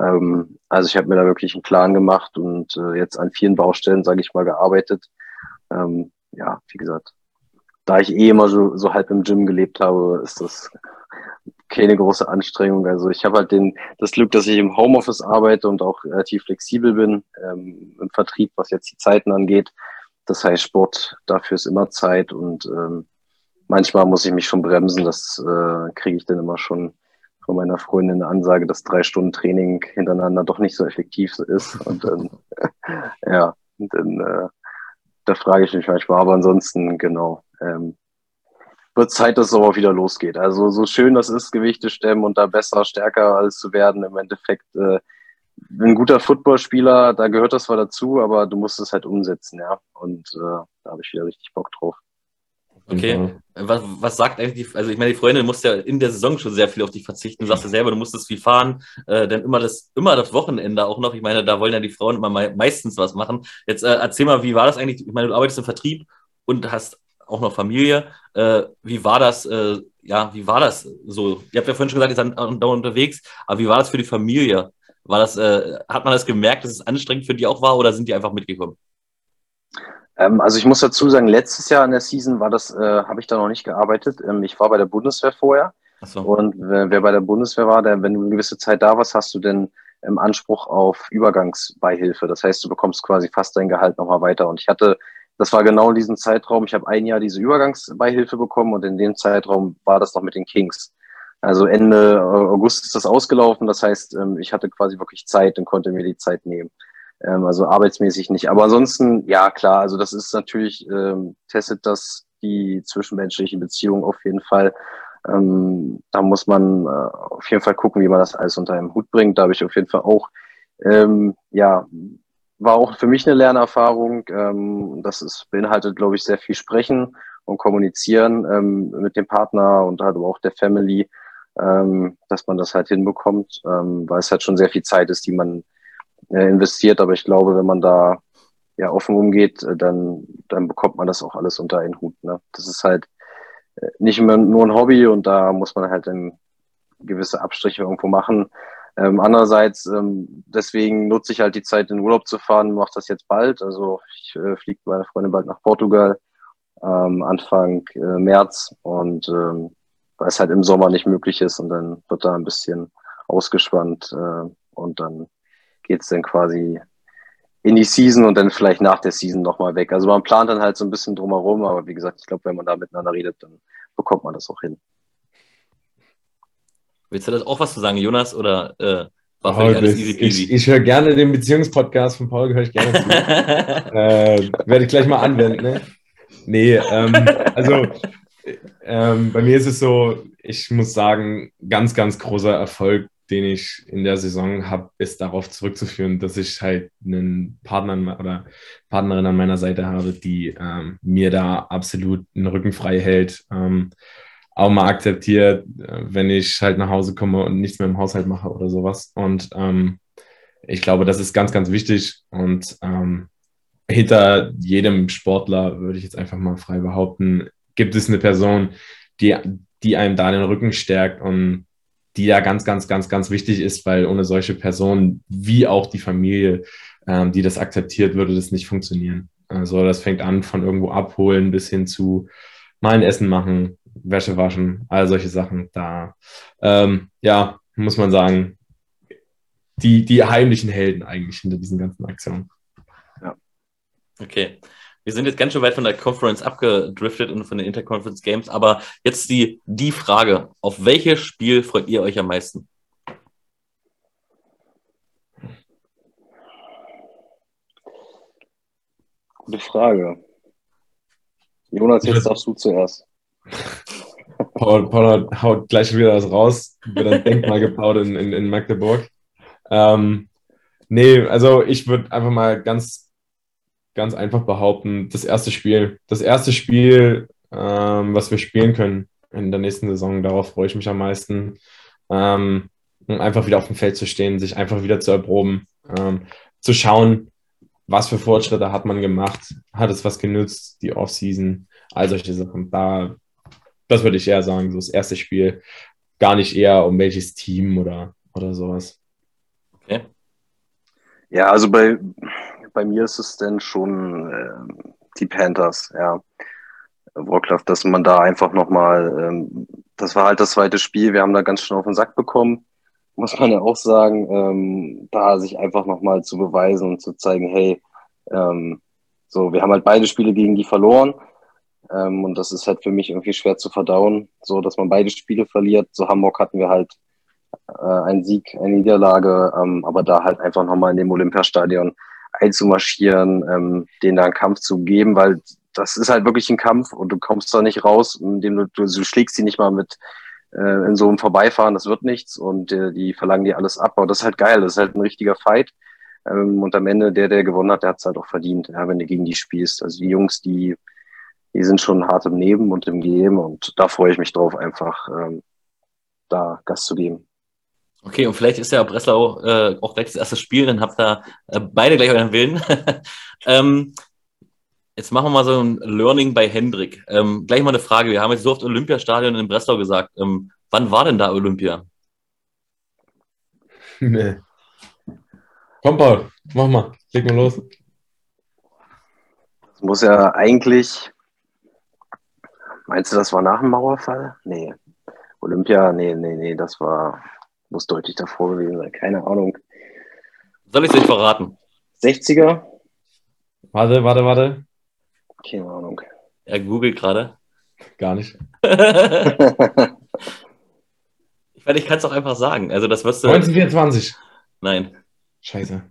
Ähm, also ich habe mir da wirklich einen Plan gemacht und äh, jetzt an vielen Baustellen, sage ich mal, gearbeitet. Ähm, ja, wie gesagt, da ich eh immer so, so halb im Gym gelebt habe, ist das keine große Anstrengung. Also ich habe halt den, das Glück, dass ich im Homeoffice arbeite und auch relativ flexibel bin ähm, im Vertrieb, was jetzt die Zeiten angeht. Das heißt, Sport, dafür ist immer Zeit und ähm, manchmal muss ich mich schon bremsen. Das äh, kriege ich dann immer schon von meiner Freundin eine Ansage, dass drei Stunden Training hintereinander doch nicht so effektiv ist. *laughs* Und dann, *laughs* ja, und dann, äh, da frage ich mich manchmal, aber ansonsten, genau, ähm, wird Zeit, dass es aber wieder losgeht. Also so schön das ist, Gewichte stemmen und da besser, stärker alles zu werden, im Endeffekt äh, ein guter Footballspieler, da gehört das zwar dazu, aber du musst es halt umsetzen, ja. Und äh, da habe ich wieder richtig Bock drauf. Okay, was, was sagt eigentlich die, also ich meine, die Freundin musste ja in der Saison schon sehr viel auf dich verzichten. Du sagst ja selber, du musstest viel fahren, äh, dann immer das, immer das Wochenende auch noch. Ich meine, da wollen ja die Frauen immer me meistens was machen. Jetzt äh, erzähl mal, wie war das eigentlich? Ich meine, du arbeitest im Vertrieb und hast auch noch Familie. Äh, wie war das, äh, ja, wie war das so? Ihr habt ja vorhin schon gesagt, ihr seid da unterwegs, aber wie war das für die Familie? War das, äh, hat man das gemerkt, dass es anstrengend für die auch war oder sind die einfach mitgekommen? Ähm, also ich muss dazu sagen, letztes Jahr in der Season war das, äh, habe ich da noch nicht gearbeitet. Ähm, ich war bei der Bundeswehr vorher. So. Und wer, wer, bei der Bundeswehr war, der, wenn du eine gewisse Zeit da warst, hast du denn im Anspruch auf Übergangsbeihilfe. Das heißt, du bekommst quasi fast dein Gehalt nochmal weiter. Und ich hatte, das war genau in diesem Zeitraum, ich habe ein Jahr diese Übergangsbeihilfe bekommen und in dem Zeitraum war das noch mit den Kings. Also Ende August ist das ausgelaufen. Das heißt, ähm, ich hatte quasi wirklich Zeit und konnte mir die Zeit nehmen. Ähm, also arbeitsmäßig nicht. Aber ansonsten, ja klar, also das ist natürlich, ähm, testet das die zwischenmenschlichen Beziehungen auf jeden Fall. da muss man äh, auf jeden Fall gucken, wie man das alles unter einem Hut bringt. Da habe ich auf jeden Fall auch, ja, war auch für mich eine Lernerfahrung. das ist, beinhaltet, glaube ich, sehr viel Sprechen und Kommunizieren mit dem Partner und halt auch der Family ähm, dass man das halt hinbekommt, ähm, weil es halt schon sehr viel Zeit ist, die man äh, investiert. Aber ich glaube, wenn man da ja offen umgeht, äh, dann, dann bekommt man das auch alles unter einen Hut. Ne? Das ist halt äh, nicht immer nur ein Hobby und da muss man halt dann gewisse Abstriche irgendwo machen. Ähm, andererseits, ähm, deswegen nutze ich halt die Zeit, in Urlaub zu fahren, mache das jetzt bald. Also ich äh, fliege meine Freundin bald nach Portugal ähm, Anfang äh, März und ähm, weil es halt im Sommer nicht möglich ist und dann wird da ein bisschen ausgespannt äh, und dann geht's dann quasi in die Season und dann vielleicht nach der Season nochmal weg. Also man plant dann halt so ein bisschen drumherum, aber wie gesagt, ich glaube, wenn man da miteinander redet, dann bekommt man das auch hin. Willst du das auch was zu sagen, Jonas? Oder äh, war Paul, alles easy peasy? Ich, ich höre gerne den Beziehungspodcast von Paul, höre ich gerne zu. *laughs* äh, werde ich gleich mal anwenden, ne? Nee, ähm, also ähm, bei mir ist es so, ich muss sagen, ganz, ganz großer Erfolg, den ich in der Saison habe, ist darauf zurückzuführen, dass ich halt einen Partner oder Partnerin an meiner Seite habe, die ähm, mir da absolut den Rücken frei hält. Ähm, auch mal akzeptiert, äh, wenn ich halt nach Hause komme und nichts mehr im Haushalt mache oder sowas. Und ähm, ich glaube, das ist ganz, ganz wichtig. Und ähm, hinter jedem Sportler, würde ich jetzt einfach mal frei behaupten, gibt es eine Person, die, die einem da den Rücken stärkt und die da ganz, ganz, ganz, ganz wichtig ist, weil ohne solche Personen wie auch die Familie, ähm, die das akzeptiert, würde das nicht funktionieren. Also das fängt an von irgendwo abholen bis hin zu mal ein Essen machen, Wäsche waschen, all solche Sachen. Da, ähm, ja, muss man sagen, die, die heimlichen Helden eigentlich hinter diesen ganzen Aktionen. Ja. Okay. Wir sind jetzt ganz schön weit von der Conference abgedriftet und von den Interconference Games, aber jetzt die, die Frage: Auf welches Spiel freut ihr euch am meisten? Gute Frage. Jonas, jetzt darfst du zuerst. Paul, Paul haut gleich wieder was raus, wird ein Denkmal gebaut in, in, in Magdeburg. Ähm, nee, also ich würde einfach mal ganz, ganz einfach behaupten, das erste Spiel. Das erste Spiel, ähm, was wir spielen können in der nächsten Saison, darauf freue ich mich am meisten. Ähm, um einfach wieder auf dem Feld zu stehen, sich einfach wieder zu erproben, ähm, zu schauen, was für Fortschritte hat man gemacht, hat es was genützt, die Offseason, all solche Sachen. Da das würde ich eher sagen, so das erste Spiel. Gar nicht eher um welches Team oder, oder sowas. Okay. Ja, also bei, bei mir ist es denn schon äh, die Panthers, ja. Wroclaw, dass man da einfach nochmal, ähm, das war halt das zweite Spiel, wir haben da ganz schön auf den Sack bekommen, muss man ja auch sagen, ähm, da sich einfach nochmal zu beweisen und zu zeigen, hey, ähm, so, wir haben halt beide Spiele gegen die verloren, ähm, und das ist halt für mich irgendwie schwer zu verdauen, so dass man beide Spiele verliert. So Hamburg hatten wir halt äh, einen Sieg, eine Niederlage, ähm, aber da halt einfach nochmal in dem Olympiastadion einzumarschieren, ähm, denen da einen Kampf zu geben, weil das ist halt wirklich ein Kampf und du kommst da nicht raus, indem du, du, du schlägst sie nicht mal mit äh, in so einem Vorbeifahren, das wird nichts und äh, die verlangen dir alles ab, aber das ist halt geil, das ist halt ein richtiger Fight. Ähm, und am Ende, der, der gewonnen hat, der hat es halt auch verdient, ja, wenn du gegen die spielst. Also die Jungs, die die sind schon hart im Neben und im Geben und da freue ich mich drauf, einfach ähm, da Gas zu geben. Okay, und vielleicht ist ja Breslau äh, auch gleich das erste Spiel, dann habt ihr äh, beide gleich euren Willen. *laughs* ähm, jetzt machen wir mal so ein Learning bei Hendrik. Ähm, gleich mal eine Frage. Wir haben jetzt so oft Olympiastadion in Breslau gesagt. Ähm, wann war denn da Olympia? *laughs* Nee. Komm, Paul, mach mal. Leg mal los. Das muss ja eigentlich Meinst du, das war nach dem Mauerfall? Nee. Olympia, nee, nee, nee, das war, muss deutlich davor gewesen sein. Keine Ahnung. Soll ich es euch verraten? 60er? Warte, warte, warte. Keine Ahnung. Er googelt gerade. Gar nicht. *laughs* ich meine, ich kann es auch einfach sagen. Also das wirst du. 1924. Nein. Scheiße.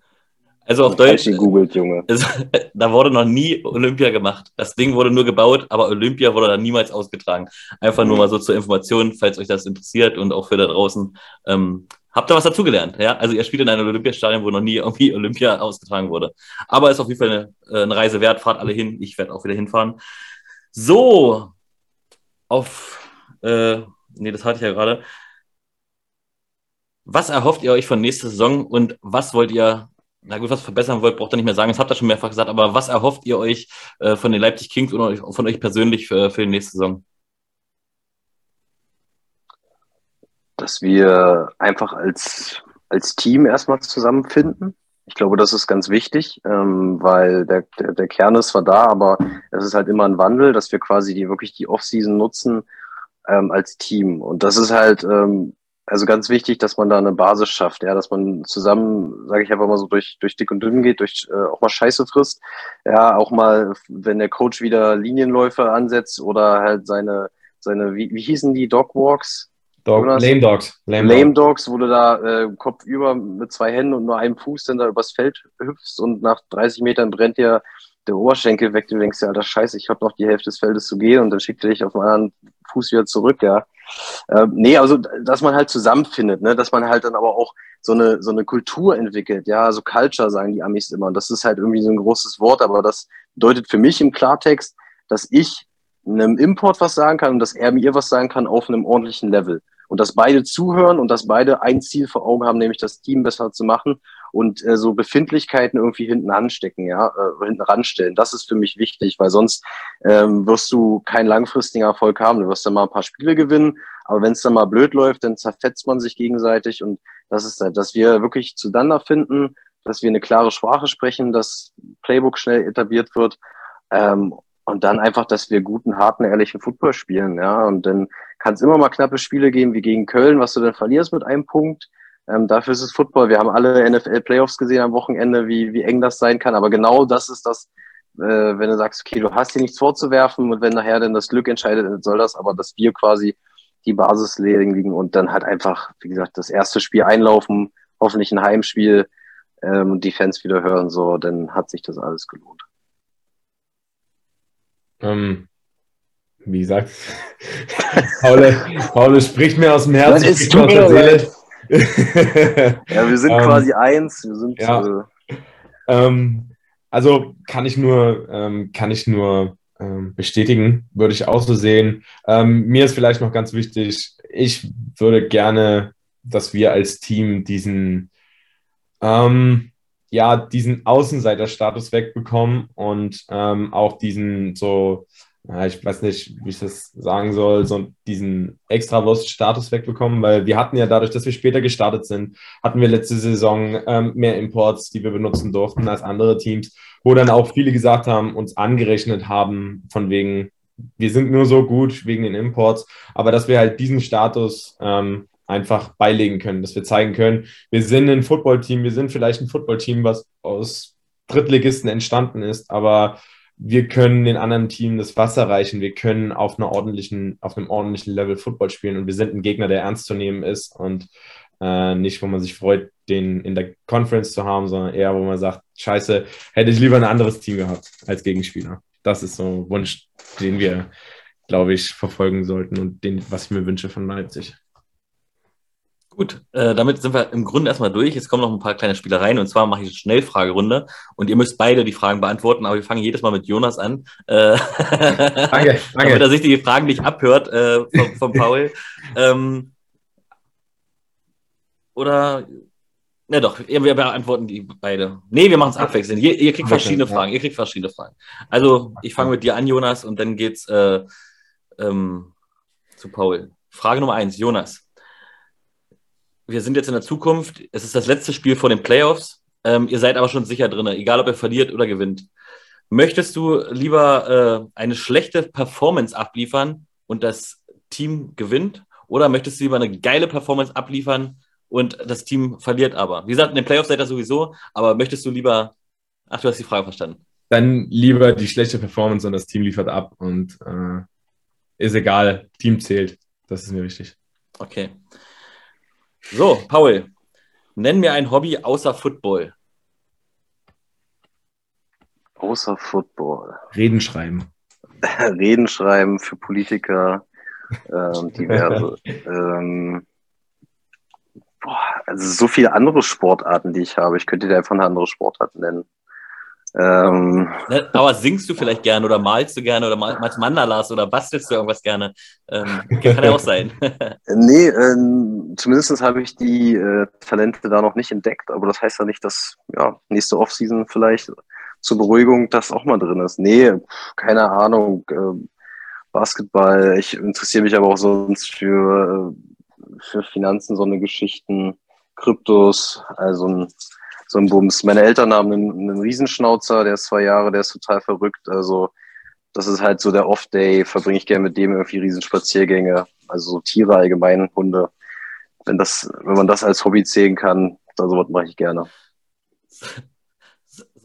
Also auf Deutsch. Gegoogelt, Junge. *laughs* Also, da wurde noch nie Olympia gemacht. Das Ding wurde nur gebaut, aber Olympia wurde dann niemals ausgetragen. Einfach nur mal so zur Information, falls euch das interessiert und auch für da draußen. Ähm, habt ihr was dazugelernt? Ja, also ihr spielt in einem Olympiastadion, wo noch nie irgendwie *laughs* Olympia ausgetragen wurde. Aber ist auf jeden Fall eine, äh, eine Reise wert. Fahrt alle hin. Ich werde auch wieder hinfahren. So, auf, äh, nee, das hatte ich ja gerade. Was erhofft ihr euch von nächster Saison und was wollt ihr na gut, was verbessern wollt, braucht ihr nicht mehr sagen. Das habt ihr schon mehrfach gesagt. Aber was erhofft ihr euch äh, von den Leipzig Kings und von euch persönlich für, für die nächste Saison? dass wir einfach als, als Team erstmal zusammenfinden. Ich glaube, das ist ganz wichtig, ähm, weil der, der, der Kern ist zwar da, aber es ist halt immer ein Wandel, dass wir quasi die wirklich die Offseason nutzen ähm, als Team. Und das ist halt ähm, also ganz wichtig, dass man da eine Basis schafft, ja, dass man zusammen, sage ich einfach mal so, durch, durch dick und dünn geht, durch äh, auch mal Scheiße frisst, ja, auch mal, wenn der Coach wieder Linienläufe ansetzt oder halt seine, seine, wie, wie hießen die Dogwalks? Dog, Lame Dogs. Lame, Lame Dogs, wo du da äh, Kopf über mit zwei Händen und nur einem Fuß dann da übers Feld hüpfst und nach 30 Metern brennt dir der Oberschenkel weg. Du denkst ja, Alter, scheiße, ich habe noch die Hälfte des Feldes zu gehen und dann schickt er dich auf einen anderen Fuß wieder zurück, ja. Äh, nee, also dass man halt zusammenfindet, ne? dass man halt dann aber auch so eine, so eine Kultur entwickelt, ja, so Culture sagen die Amis immer. Und das ist halt irgendwie so ein großes Wort, aber das bedeutet für mich im Klartext, dass ich einem Import was sagen kann und dass er mir was sagen kann auf einem ordentlichen Level. Und dass beide zuhören und dass beide ein Ziel vor Augen haben, nämlich das Team besser zu machen und äh, so Befindlichkeiten irgendwie hinten anstecken, ja, äh, hinten ranstellen. Das ist für mich wichtig, weil sonst ähm, wirst du keinen langfristigen Erfolg haben. Du wirst dann mal ein paar Spiele gewinnen, aber wenn es dann mal blöd läuft, dann zerfetzt man sich gegenseitig und das ist halt, dass wir wirklich zueinander finden, dass wir eine klare Sprache sprechen, dass Playbook schnell etabliert wird ähm, und dann einfach, dass wir guten, harten, ehrlichen Football spielen, ja. Und dann kann es immer mal knappe Spiele geben, wie gegen Köln, was du dann verlierst mit einem Punkt. Ähm, dafür ist es Football. Wir haben alle NFL-Playoffs gesehen am Wochenende, wie, wie eng das sein kann. Aber genau das ist das, äh, wenn du sagst, okay, du hast hier nichts vorzuwerfen und wenn nachher dann das Glück entscheidet, dann soll das, aber dass wir quasi die Basis legen und dann halt einfach, wie gesagt, das erste Spiel einlaufen, hoffentlich ein Heimspiel ähm, und die Fans wieder hören, so, dann hat sich das alles gelohnt. Ähm, wie gesagt, *laughs* Paul, Paul spricht mir aus dem Herzen. Tut mir. *laughs* ja, wir sind ähm, quasi eins. Wir sind, ja. Äh, ähm, also kann ich nur, ähm, kann ich nur ähm, bestätigen, würde ich auch so sehen. Ähm, mir ist vielleicht noch ganz wichtig, ich würde gerne, dass wir als Team diesen, ähm, ja, diesen Außenseiterstatus wegbekommen und auch diesen so ja, ich weiß nicht, wie ich das sagen soll, so diesen Extrawurst-Status wegbekommen, weil wir hatten ja dadurch, dass wir später gestartet sind, hatten wir letzte Saison ähm, mehr Imports, die wir benutzen durften als andere Teams, wo dann auch viele gesagt haben, uns angerechnet haben, von wegen, wir sind nur so gut wegen den Imports, aber dass wir halt diesen Status ähm, einfach beilegen können, dass wir zeigen können, wir sind ein Footballteam, wir sind vielleicht ein Footballteam, was aus Drittligisten entstanden ist, aber wir können den anderen Teams das Wasser reichen, wir können auf, einer ordentlichen, auf einem ordentlichen Level Football spielen und wir sind ein Gegner, der ernst zu nehmen ist und äh, nicht, wo man sich freut, den in der Conference zu haben, sondern eher, wo man sagt, scheiße, hätte ich lieber ein anderes Team gehabt als Gegenspieler. Das ist so ein Wunsch, den wir, glaube ich, verfolgen sollten und den, was ich mir wünsche von Leipzig. Gut, äh, damit sind wir im Grunde erstmal durch. Jetzt kommen noch ein paar kleine Spielereien und zwar mache ich eine Schnellfragerunde und ihr müsst beide die Fragen beantworten, aber wir fangen jedes Mal mit Jonas an. Äh, *laughs* danke, *laughs* danke. Damit er sich die Fragen nicht abhört äh, von, von *laughs* Paul. ähm, oder, ne doch, wir beantworten die beide. Nee, wir machen es abwechselnd. Ihr, ihr kriegt verschiedene ja. Fragen. Ihr kriegt verschiedene Fragen. Also, ich fange mit dir an, Jonas, und dann geht's äh, ähm, zu Paul. Frage Nummer eins, Jonas wir sind jetzt in der Zukunft. Es ist das letzte Spiel vor den Playoffs. Ähm, ihr seid aber schon sicher drin, egal ob ihr verliert oder gewinnt. Möchtest du lieber äh, eine schlechte Performance abliefern und das Team gewinnt? Oder möchtest du lieber eine geile Performance abliefern und das Team verliert aber? Wie gesagt, in den Playoffs seid ihr sowieso, aber möchtest du lieber. Ach, du hast die Frage verstanden. Dann lieber die schlechte Performance und das Team liefert ab und äh, ist egal, Team zählt. Das ist mir wichtig. Okay. So, Paul, nenn mir ein Hobby außer Football. Außer Football. Reden schreiben. *laughs* Reden schreiben für Politiker, ähm, *laughs* diverse. ähm, boah, also so viele andere Sportarten, die ich habe. Ich könnte dir einfach eine andere Sportart nennen. Ähm, ne, aber singst du vielleicht gerne oder malst du gerne oder malst Mandalas oder bastelst du irgendwas gerne? Ähm, kann ja auch sein. *laughs* nee, ähm, zumindest habe ich die äh, Talente da noch nicht entdeckt, aber das heißt ja nicht, dass ja, nächste Offseason vielleicht zur Beruhigung das auch mal drin ist. Nee, keine Ahnung. Äh, Basketball, ich interessiere mich aber auch sonst für äh, für Finanzen, so eine Geschichten, Kryptos, also ein, so ein Bums. Meine Eltern haben einen, einen Riesenschnauzer, der ist zwei Jahre, der ist total verrückt. Also das ist halt so der Off-Day, verbringe ich gerne mit dem irgendwie Riesenspaziergänge, also so Tiere allgemein, Hunde. Wenn das, wenn man das als Hobby zählen kann, dann sowas mache ich gerne.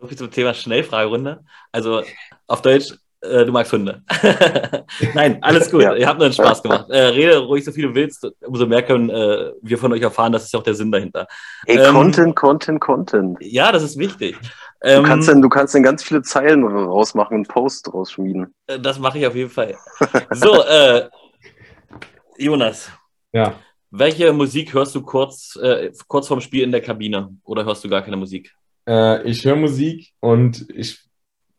So viel zum Thema Schnellfragerunde. Also auf Deutsch, äh, du magst Hunde. *laughs* Nein, alles gut. *laughs* ja. Ihr habt nur einen Spaß *laughs* gemacht. Äh, rede ruhig so viel du willst, umso mehr können äh, wir von euch erfahren. Das ist ja auch der Sinn dahinter. Ey, ähm, Content, Content, Content. Ja, das ist wichtig. Ähm, du, kannst denn, du kannst dann ganz viele Zeilen rausmachen und Post rausschmieden. Äh, das mache ich auf jeden Fall. So, äh, Jonas. Ja. Welche Musik hörst du kurz, äh, kurz vorm Spiel in der Kabine? Oder hörst du gar keine Musik? Äh, ich höre Musik und ich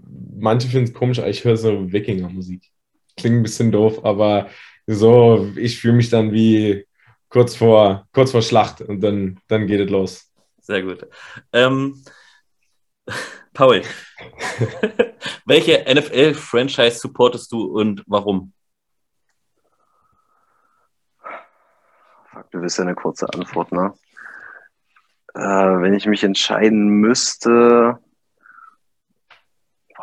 manche finden es komisch, aber ich höre so Wikinger-Musik. Klingt ein bisschen doof, aber so, ich fühle mich dann wie kurz vor, kurz vor Schlacht und dann, dann geht es los. Sehr gut. Ähm, Paul, *laughs* welche NFL-Franchise supportest du und warum? Fuck, du willst ja eine kurze Antwort, ne? Äh, wenn ich mich entscheiden müsste,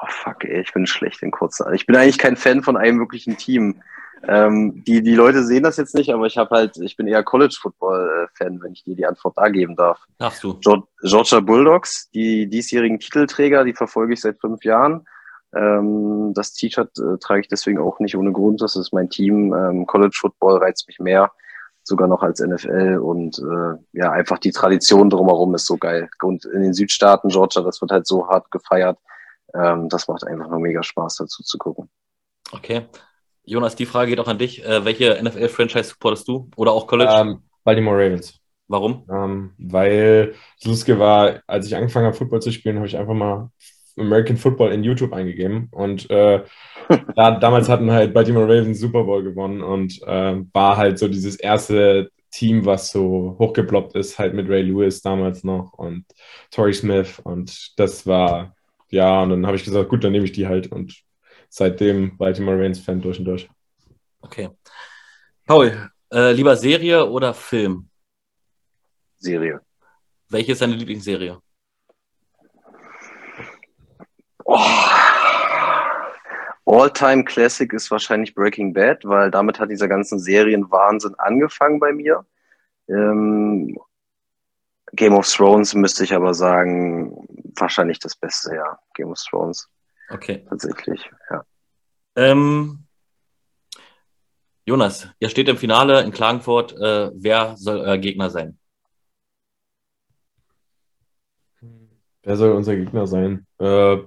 Oh, fuck, ey, ich bin schlecht in kurzer. Ich bin eigentlich kein Fan von einem wirklichen Team. Ähm, die, die Leute sehen das jetzt nicht, aber ich habe halt, ich bin eher College Football Fan, wenn ich dir die Antwort da geben darf. Ach du. Georgia Bulldogs, die diesjährigen Titelträger, die verfolge ich seit fünf Jahren. Ähm, das T-Shirt äh, trage ich deswegen auch nicht ohne Grund. Das ist mein Team. Ähm, College Football reizt mich mehr, sogar noch als NFL. Und äh, ja, einfach die Tradition drumherum ist so geil. Und in den Südstaaten, Georgia, das wird halt so hart gefeiert ähm, das macht einfach nur mega Spaß, dazu zu gucken. Okay. Jonas, die Frage geht auch an dich. Äh, welche NFL-Franchise supportest du? Oder auch College? Ähm, Baltimore Ravens. Warum? Ähm, weil Luske war, als ich angefangen habe, Football zu spielen, habe ich einfach mal American Football in YouTube eingegeben. Und äh, *laughs* da, damals hatten halt Baltimore Ravens Super Bowl gewonnen und äh, war halt so dieses erste Team, was so hochgeploppt ist, halt mit Ray Lewis damals noch und Torrey Smith. Und das war ja, und dann habe ich gesagt, gut, dann nehme ich die halt und seitdem Baltimore Ravens-Fan durch und durch. Okay. Paul, äh, lieber Serie oder Film? Serie. Welche ist deine Lieblingsserie? Oh. All-Time Classic ist wahrscheinlich Breaking Bad, weil damit hat dieser ganzen Serienwahnsinn angefangen bei mir. Ähm, Game of Thrones müsste ich aber sagen, wahrscheinlich das Beste, ja. Game of Thrones. Okay. Tatsächlich, ja. Ähm, Jonas, ihr steht im Finale in Klagenfurt. Äh, wer soll euer Gegner sein? Wer soll unser Gegner sein? Äh,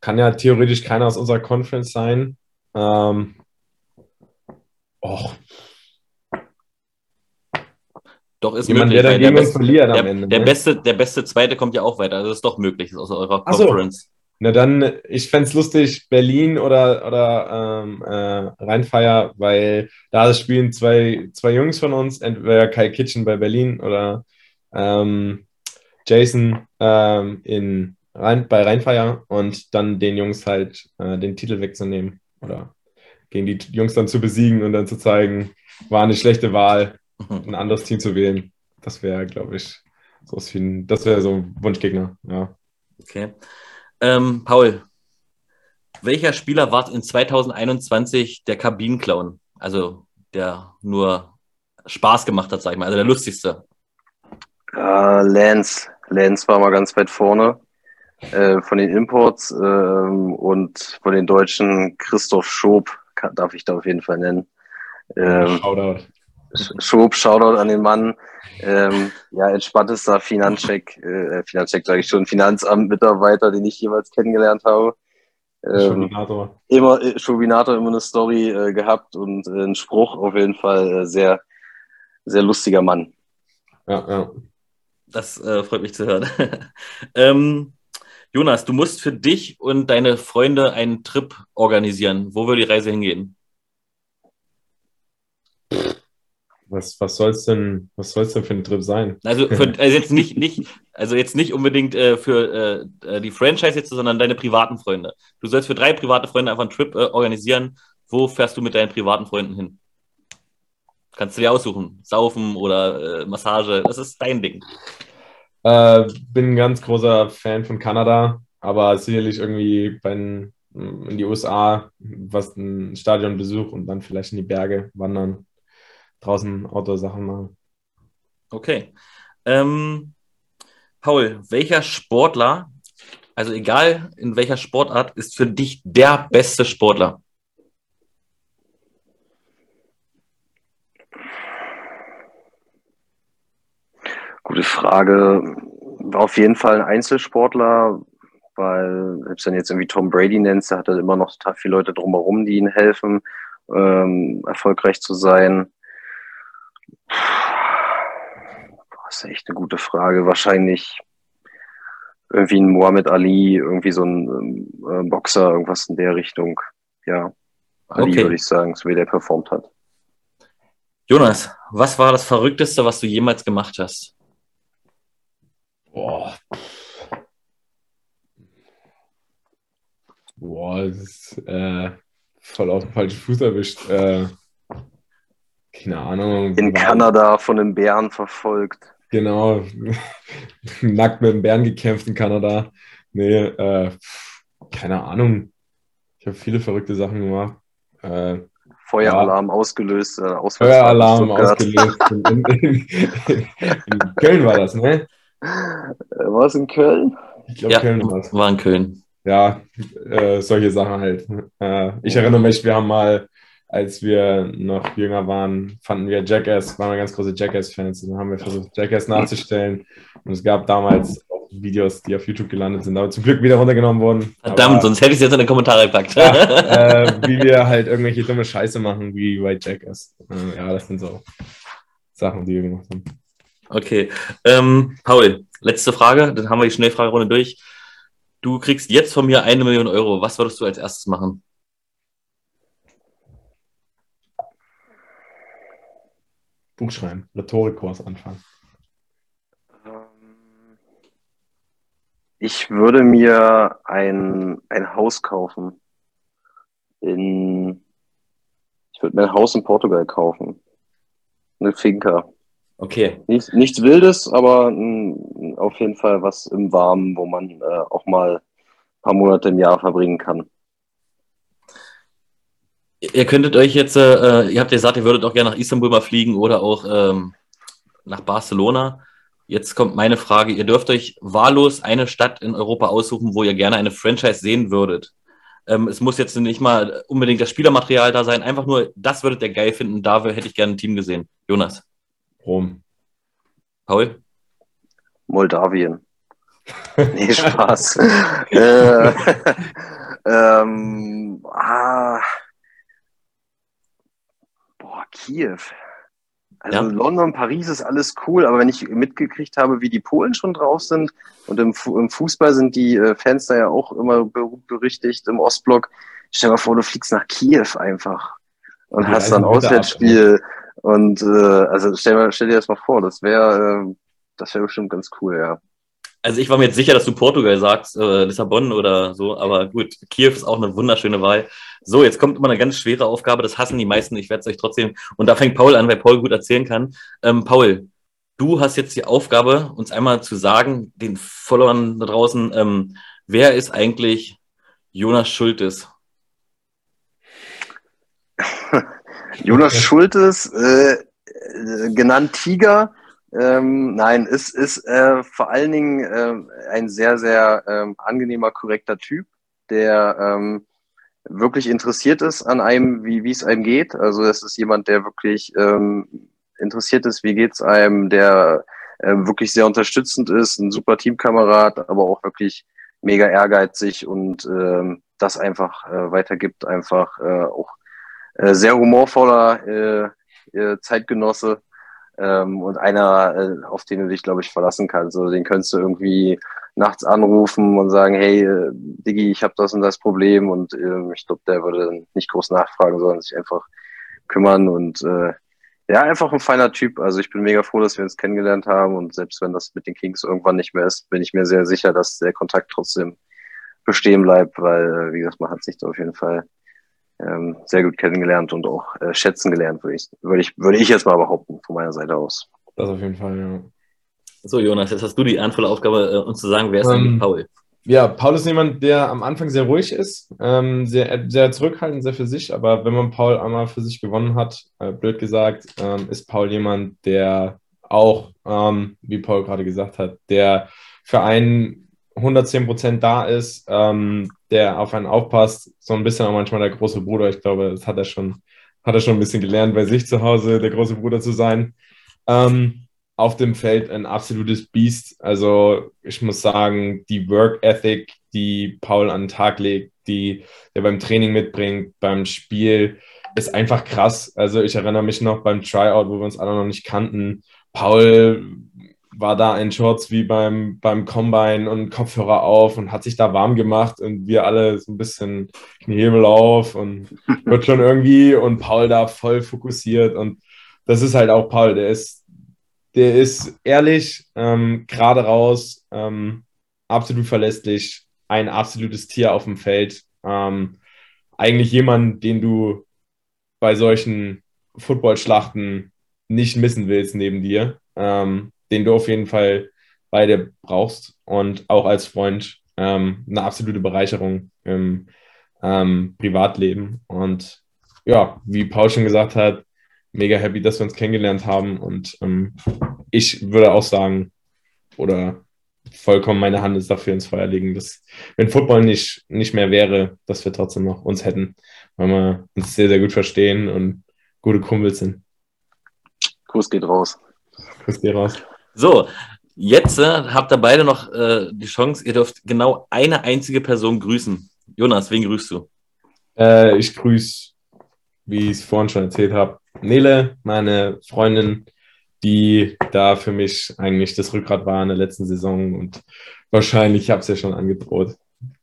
kann ja theoretisch keiner aus unserer Conference sein. Ähm, oh, doch, ist Jemand, möglich. Der, der, beste, verliert am der, Ende, der, ne? beste, der beste Zweite kommt ja auch weiter. Also das ist doch möglich, aus eurer Ach so. Conference. Na dann, ich fände es lustig, Berlin oder, oder ähm, äh, Rheinfeier, weil da spielen zwei, zwei Jungs von uns, entweder Kai Kitchen bei Berlin oder ähm, Jason ähm, in Rhein, bei Rheinfeier und dann den Jungs halt äh, den Titel wegzunehmen oder gegen die Jungs dann zu besiegen und dann zu zeigen, war eine schlechte Wahl. *laughs* ein anderes Team zu wählen. Das wäre, glaube ich, so ein, das wäre so ein Wunschgegner, ja. Okay. Ähm, Paul, welcher Spieler war in 2021 der Kabinenclown? Also der nur Spaß gemacht hat, sag ich mal, also der lustigste. Uh, Lance. Lance war mal ganz weit vorne äh, von den Imports äh, und von den Deutschen Christoph Schob, kann, darf ich da auf jeden Fall nennen. Ähm, Shoutout. Schob, Shoutout an den Mann. Ähm, ja, entspanntester Finanzcheck, äh, Finanzcheck sage ich schon, Finanzamt-Mitarbeiter, den ich jeweils kennengelernt habe. Ähm, Schubinator. Immer, äh, Schubinator immer eine Story äh, gehabt und äh, einen Spruch auf jeden Fall äh, sehr, sehr lustiger Mann. Ja, ja. Das äh, freut mich zu hören. *laughs* ähm, Jonas, du musst für dich und deine Freunde einen Trip organisieren. Wo will die Reise hingehen? Was, was soll es denn, was soll's denn für ein Trip sein? Also, für, *laughs* also jetzt nicht, nicht, also jetzt nicht unbedingt äh, für äh, die Franchise jetzt, sondern deine privaten Freunde. Du sollst für drei private Freunde einfach einen Trip äh, organisieren. Wo fährst du mit deinen privaten Freunden hin? Kannst du dir aussuchen. Saufen oder äh, Massage. Das ist dein Ding. Äh, bin ein ganz großer Fan von Kanada, aber sicherlich irgendwie bei in die USA, was ein Stadionbesuch und dann vielleicht in die Berge wandern, draußen Outdoor-Sachen machen. Okay. Ähm, Paul, welcher Sportler, also egal in welcher Sportart, ist für dich der beste Sportler? Gute Frage. War auf jeden Fall ein Einzelsportler, weil selbst wenn jetzt irgendwie Tom Brady nennst, da hat er immer noch total viele Leute drumherum, die ihm helfen, ähm, erfolgreich zu sein. Das ist echt eine gute Frage. Wahrscheinlich irgendwie ein Muhammad Ali, irgendwie so ein äh, Boxer, irgendwas in der Richtung. Ja, Ali Okay. würde ich sagen, so wie der performt hat. Jonas, was war das Verrückteste, was du jemals gemacht hast? Boah. Boah, das ist äh, voll auf den falschen Fuß erwischt. Äh, keine Ahnung. In Kanada von den Bären verfolgt. Genau. *laughs* Nackt mit dem Bären gekämpft in Kanada. Nee, äh, keine Ahnung. Ich habe viele verrückte Sachen gemacht. Äh, Feueralarm ausgelöst. Äh, Feueralarm ausgelöst. *laughs* In, in, in, in Köln war das, ne? Äh, War es in Köln? Ich glaube, Ja, Köln war es. war in Köln. Ja, äh, solche Sachen halt. Äh, ich erinnere mich, wir haben mal, als wir noch jünger waren, fanden wir Jackass, waren wir ganz große Jackass-Fans. Und dann haben wir versucht, Jackass nachzustellen. Und es gab damals auch Videos, die auf YouTube gelandet sind, aber zum Glück wieder runtergenommen wurden. Verdammt, aber, sonst hätte ich es jetzt in die Kommentare gepackt. ja, *laughs* äh, wie wir halt irgendwelche dumme Scheiße machen, wie bei Jackass. Äh, ja, das sind so Sachen, die wir gemacht haben. Okay. Ähm, Paul, letzte Frage, dann haben wir die Schnellfragerunde durch. Du kriegst jetzt von mir eine Million Euro. Was würdest du als erstes machen? Buch schreiben, Rhetorikkurs anfangen. Ähm, Ich würde mir ein, ein Haus kaufen. In, ich würde mir ein Haus in Portugal kaufen. Eine Finca. Okay. Nichts, nichts Wildes, aber auf jeden Fall was im Warmen, wo man äh, auch mal ein paar Monate im Jahr verbringen kann. Ihr könntet euch jetzt, äh, ihr habt ja gesagt, ihr würdet auch gerne nach Istanbul mal fliegen oder auch ähm, nach Barcelona. Jetzt kommt meine Frage. Ihr dürft euch wahllos eine Stadt in Europa aussuchen, wo ihr gerne eine Franchise sehen würdet. Ähm, es muss jetzt nicht mal unbedingt das Spielermaterial da sein, einfach nur, das würdet ihr geil finden. Dafür hätte ich gerne ein Team gesehen. Jonas, Rom. Paul? Moldawien. *laughs* Nee, Spaß. äh, *laughs* ähm, ah, Kiew. Also Ja. London, Paris ist alles cool, aber wenn ich mitgekriegt habe, wie die Polen schon drauf sind und im, Fu im Fußball sind die äh, Fans da ja auch immer berüchtigt im Ostblock. Stell dir mal vor, du fliegst nach Kiew einfach und Die hast dann Auswärtsspiel und äh, also stell, mal, stell dir das mal vor, das wäre äh, das wäre bestimmt ganz cool, ja. Also ich war mir jetzt sicher, dass du Portugal sagst, äh, Lissabon oder so, aber gut, Kiew ist auch eine wunderschöne Wahl. So, jetzt kommt immer eine ganz schwere Aufgabe, das hassen die meisten, ich werde es euch trotzdem, und da fängt Paul an, weil Paul gut erzählen kann. Ähm, Paul, du hast jetzt die Aufgabe, uns einmal zu sagen, den Followern da draußen, ähm, wer ist eigentlich Jonas Schultes? *laughs* Jonas Schultes, äh, genannt Tiger, ähm, nein, ist, ist äh, vor allen Dingen äh, ein sehr, sehr ähm, angenehmer, korrekter Typ, der ähm, wirklich interessiert ist an einem, wie es einem geht. Also es ist jemand, der wirklich ähm, interessiert ist, wie geht's einem, der äh, wirklich sehr unterstützend ist, ein super Teamkamerad, aber auch wirklich mega ehrgeizig und ähm, das einfach äh, weitergibt, einfach äh, auch äh, sehr humorvoller äh, äh, Zeitgenosse ähm, und einer, äh, auf den du dich, glaube ich, verlassen kannst. Also den könntest du irgendwie nachts anrufen und sagen, hey, äh, Diggi, ich habe das und das Problem und äh, ich glaube, der würde nicht groß nachfragen, sondern sich einfach kümmern und äh, ja, einfach ein feiner Typ. Also ich bin mega froh, dass wir uns kennengelernt haben und selbst wenn das mit den Kings irgendwann nicht mehr ist, bin ich mir sehr sicher, dass der Kontakt trotzdem bestehen bleibt, weil, äh, wie gesagt, man hat sich da auf jeden Fall ähm, sehr gut kennengelernt und auch äh, schätzen gelernt, würde ich, würde ich, würde ich jetzt mal behaupten, von meiner Seite aus. Das auf jeden Fall, ja. So, Jonas, jetzt hast du die ehrenvolle Aufgabe, äh, uns zu sagen, wer ist ähm, denn Paul? Ja, Paul ist jemand, der am Anfang sehr ruhig ist, ähm, sehr, sehr zurückhaltend, sehr für sich, aber wenn man Paul einmal für sich gewonnen hat, äh, blöd gesagt, ähm, ist Paul jemand, der auch, ähm, wie Paul gerade gesagt hat, der für einen 110 Prozent da ist, ähm, der auf einen aufpasst, so ein bisschen auch manchmal der große Bruder. Ich glaube, das hat er schon, hat er schon ein bisschen gelernt, bei sich zu Hause der große Bruder zu sein. Ähm, auf dem Feld ein absolutes Biest. Also ich muss sagen, die Work Ethic, die Paul an den Tag legt, die er beim Training mitbringt, beim Spiel, ist einfach krass. Also ich erinnere mich noch beim Tryout, wo wir uns alle noch nicht kannten. Paul war da in Shorts wie beim, beim Combine und Kopfhörer auf und hat sich da warm gemacht und wir alle so ein bisschen Kniehebel auf und *laughs* wird schon irgendwie und Paul da voll fokussiert und das ist halt auch Paul, der ist, der ist ehrlich, ähm, gerade raus, ähm, absolut verlässlich, ein absolutes Tier auf dem Feld. Ähm, eigentlich jemand, den du bei solchen Footballschlachten nicht missen willst neben dir. Ähm, den du auf jeden Fall beide brauchst und auch als Freund ähm, eine absolute Bereicherung im ähm, Privatleben. Und ja, wie Paul schon gesagt hat, mega happy, dass wir uns kennengelernt haben. Und ähm, ich würde auch sagen, oder vollkommen meine Hand ist dafür ins Feuer legen, dass wenn Football nicht, nicht mehr wäre, dass wir trotzdem noch uns hätten, weil wir uns sehr, sehr gut verstehen und gute Kumpels sind. Kuss geht raus. Kuss geht raus. So, jetzt äh, habt ihr beide noch äh, die Chance, ihr dürft genau eine einzige Person grüßen. Jonas, wen grüßt du? Äh, ich grüße, wie ich es vorhin schon erzählt habe, Nele, meine Freundin, die da für mich eigentlich das Rückgrat war in der letzten Saison und wahrscheinlich, ich habe es ja schon angedroht,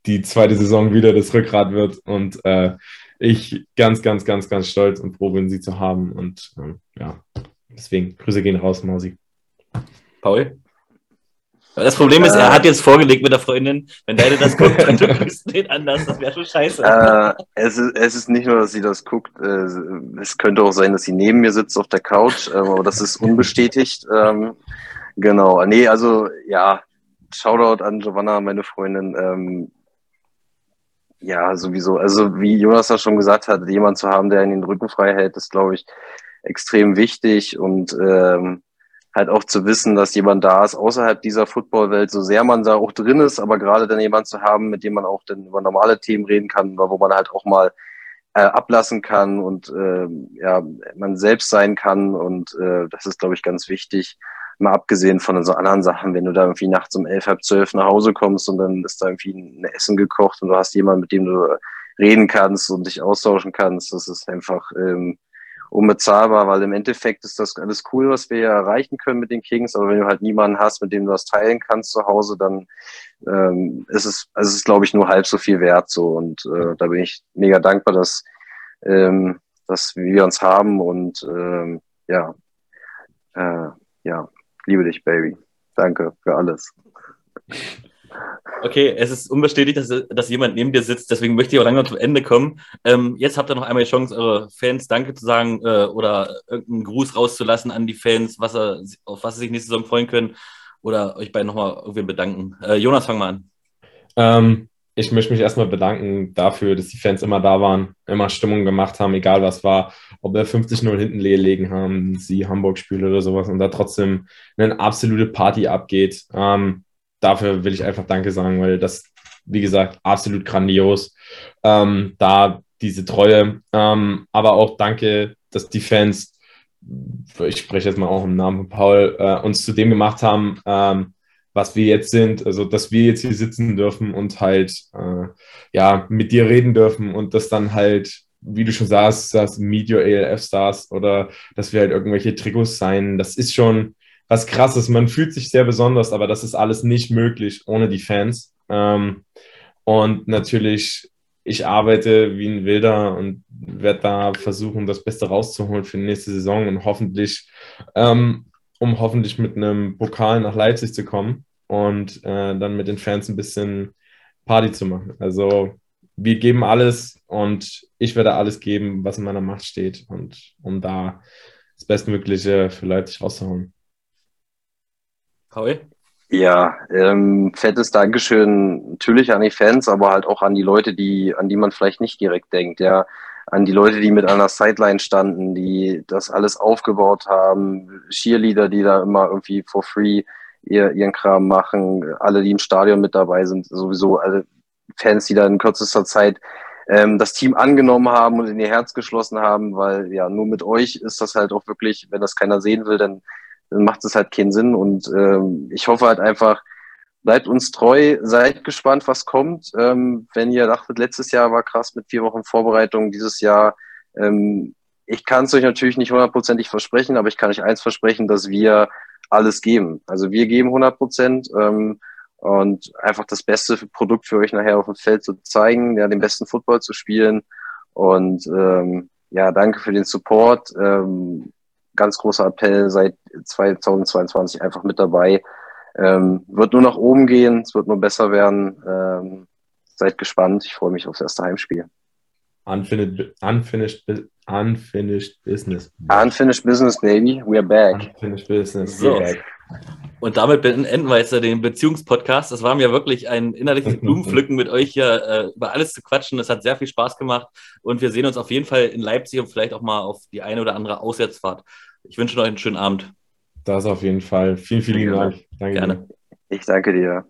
die zweite Saison wieder das Rückgrat wird und äh, ich ganz, ganz, ganz, ganz stolz und froh bin, sie zu haben und ähm, ja, deswegen Grüße gehen raus, Mausi. Paul? Das Problem ist, äh, er hat jetzt vorgelegt mit der Freundin, wenn deine das guckt, dann du grüßt den anders, das wäre schon scheiße. Äh, es, ist, es ist nicht nur, dass sie das guckt, äh, es könnte auch sein, dass sie neben mir sitzt auf der Couch, ähm, aber das ist unbestätigt. Ähm, genau, nee, also ja, Shoutout an Giovanna, meine Freundin. Ähm, ja, sowieso. Also wie Jonas das schon gesagt hat, jemand zu haben, der in den Rücken frei hält, ist, glaube ich, extrem wichtig und ähm, halt auch zu wissen, dass jemand da ist außerhalb dieser Footballwelt, so sehr man da auch drin ist, aber gerade dann jemand zu haben, mit dem man auch dann über normale Themen reden kann, wo man halt auch mal äh, ablassen kann und äh, ja, man selbst sein kann und äh, das ist, glaube ich, ganz wichtig. Mal abgesehen von so anderen Sachen, wenn du da irgendwie nachts um elf, halb zwölf nach Hause kommst und dann ist da irgendwie ein Essen gekocht und du hast jemanden, mit dem du reden kannst und dich austauschen kannst, das ist einfach ähm, unbezahlbar, weil im Endeffekt ist das alles cool, was wir erreichen können mit den Kings, aber wenn du halt niemanden hast, mit dem du das teilen kannst zu Hause, dann ähm, ist es, also es glaube ich, nur halb so viel wert so und äh, da bin ich mega dankbar, dass, ähm, dass wir uns haben und ähm, ja, äh, ja, liebe dich, Baby. Danke für alles. Okay, es ist unbestätigt, dass, dass jemand neben dir sitzt, deswegen möchte ich auch langsam zum Ende kommen. Ähm, jetzt habt ihr noch einmal die Chance, eure Fans Danke zu sagen äh, oder irgendeinen Gruß rauszulassen an die Fans, was er, auf was sie sich nächste Saison freuen können oder euch beiden nochmal irgendwie bedanken. Äh, Jonas, fang mal an. Ähm, ich möchte mich erstmal bedanken dafür, dass die Fans immer da waren, immer Stimmung gemacht haben, egal was war, ob wir 50-0 hinten legen haben, sie Hamburg spielen oder sowas und da trotzdem eine absolute Party abgeht. Ähm, dafür will ich einfach Danke sagen, weil das, wie gesagt, absolut grandios. Ähm, da diese Treue, ähm, aber auch danke, dass die Fans, ich spreche jetzt mal auch im Namen von Paul, äh, uns zu dem gemacht haben, ähm, was wir jetzt sind, also dass wir jetzt hier sitzen dürfen und halt äh, ja mit dir reden dürfen und das dann halt, wie du schon sagst, das Your ALF Stars oder dass wir halt irgendwelche Trikots sein, das ist schon was krasses. Man fühlt sich sehr besonders, aber das ist alles nicht möglich ohne die Fans. Ähm, und natürlich, ich arbeite wie ein Wilder und werde da versuchen, das Beste rauszuholen für die nächste Saison und hoffentlich, ähm, um hoffentlich mit einem Pokal nach Leipzig zu kommen und äh, dann mit den Fans ein bisschen Party zu machen. Also wir geben alles und ich werde alles geben, was in meiner Macht steht und um da das Bestmögliche für Leipzig rauszuholen. Paul? Ja, ähm, fettes Dankeschön natürlich an die Fans, aber halt auch an die Leute, die, an die man vielleicht nicht direkt denkt, ja. An die Leute, die mit einer Sideline standen, die das alles aufgebaut haben, Cheerleader, die da immer irgendwie for free ihr, ihren Kram machen, alle, die im Stadion mit dabei sind, sowieso alle Fans, die da in kürzester Zeit ähm, das Team angenommen haben und in ihr Herz geschlossen haben, weil ja, nur mit euch ist das halt auch wirklich, wenn das keiner sehen will, dann dann macht es halt keinen Sinn. Und ähm, ich hoffe halt einfach, bleibt uns treu, seid gespannt, was kommt. Ähm, wenn ihr dachtet, letztes Jahr war krass mit vier Wochen Vorbereitung, dieses Jahr, ähm, ich kann es euch natürlich nicht hundertprozentig versprechen, aber ich kann euch eins versprechen, dass wir alles geben. Also wir geben 100 Prozent ähm, und einfach das beste Produkt für euch nachher auf dem Feld zu zeigen, ja, den besten Football zu spielen. Und ähm, ja, danke für den Support. Ähm, ganz großer Appell, seit 2022 einfach mit dabei. Ähm, wird nur nach oben gehen, es wird nur besser werden. Ähm, seid gespannt, ich freue mich aufs erste Heimspiel. Unfinished, unfinished, unfinished business. Unfinished business, baby. We are back. Unfinished business. So. Back. Und damit beenden wir jetzt den Beziehungspodcast. Das war mir wirklich ein innerliches *laughs* Blumenpflücken mit euch hier äh, über alles zu quatschen. Es hat sehr viel Spaß gemacht und wir sehen uns auf jeden Fall in Leipzig und vielleicht auch mal auf die eine oder andere Auswärtsfahrt. Ich wünsche euch einen schönen Abend. Das auf jeden Fall. Vielen, vielen Dank. Danke Gerne. Dir. Ich danke dir.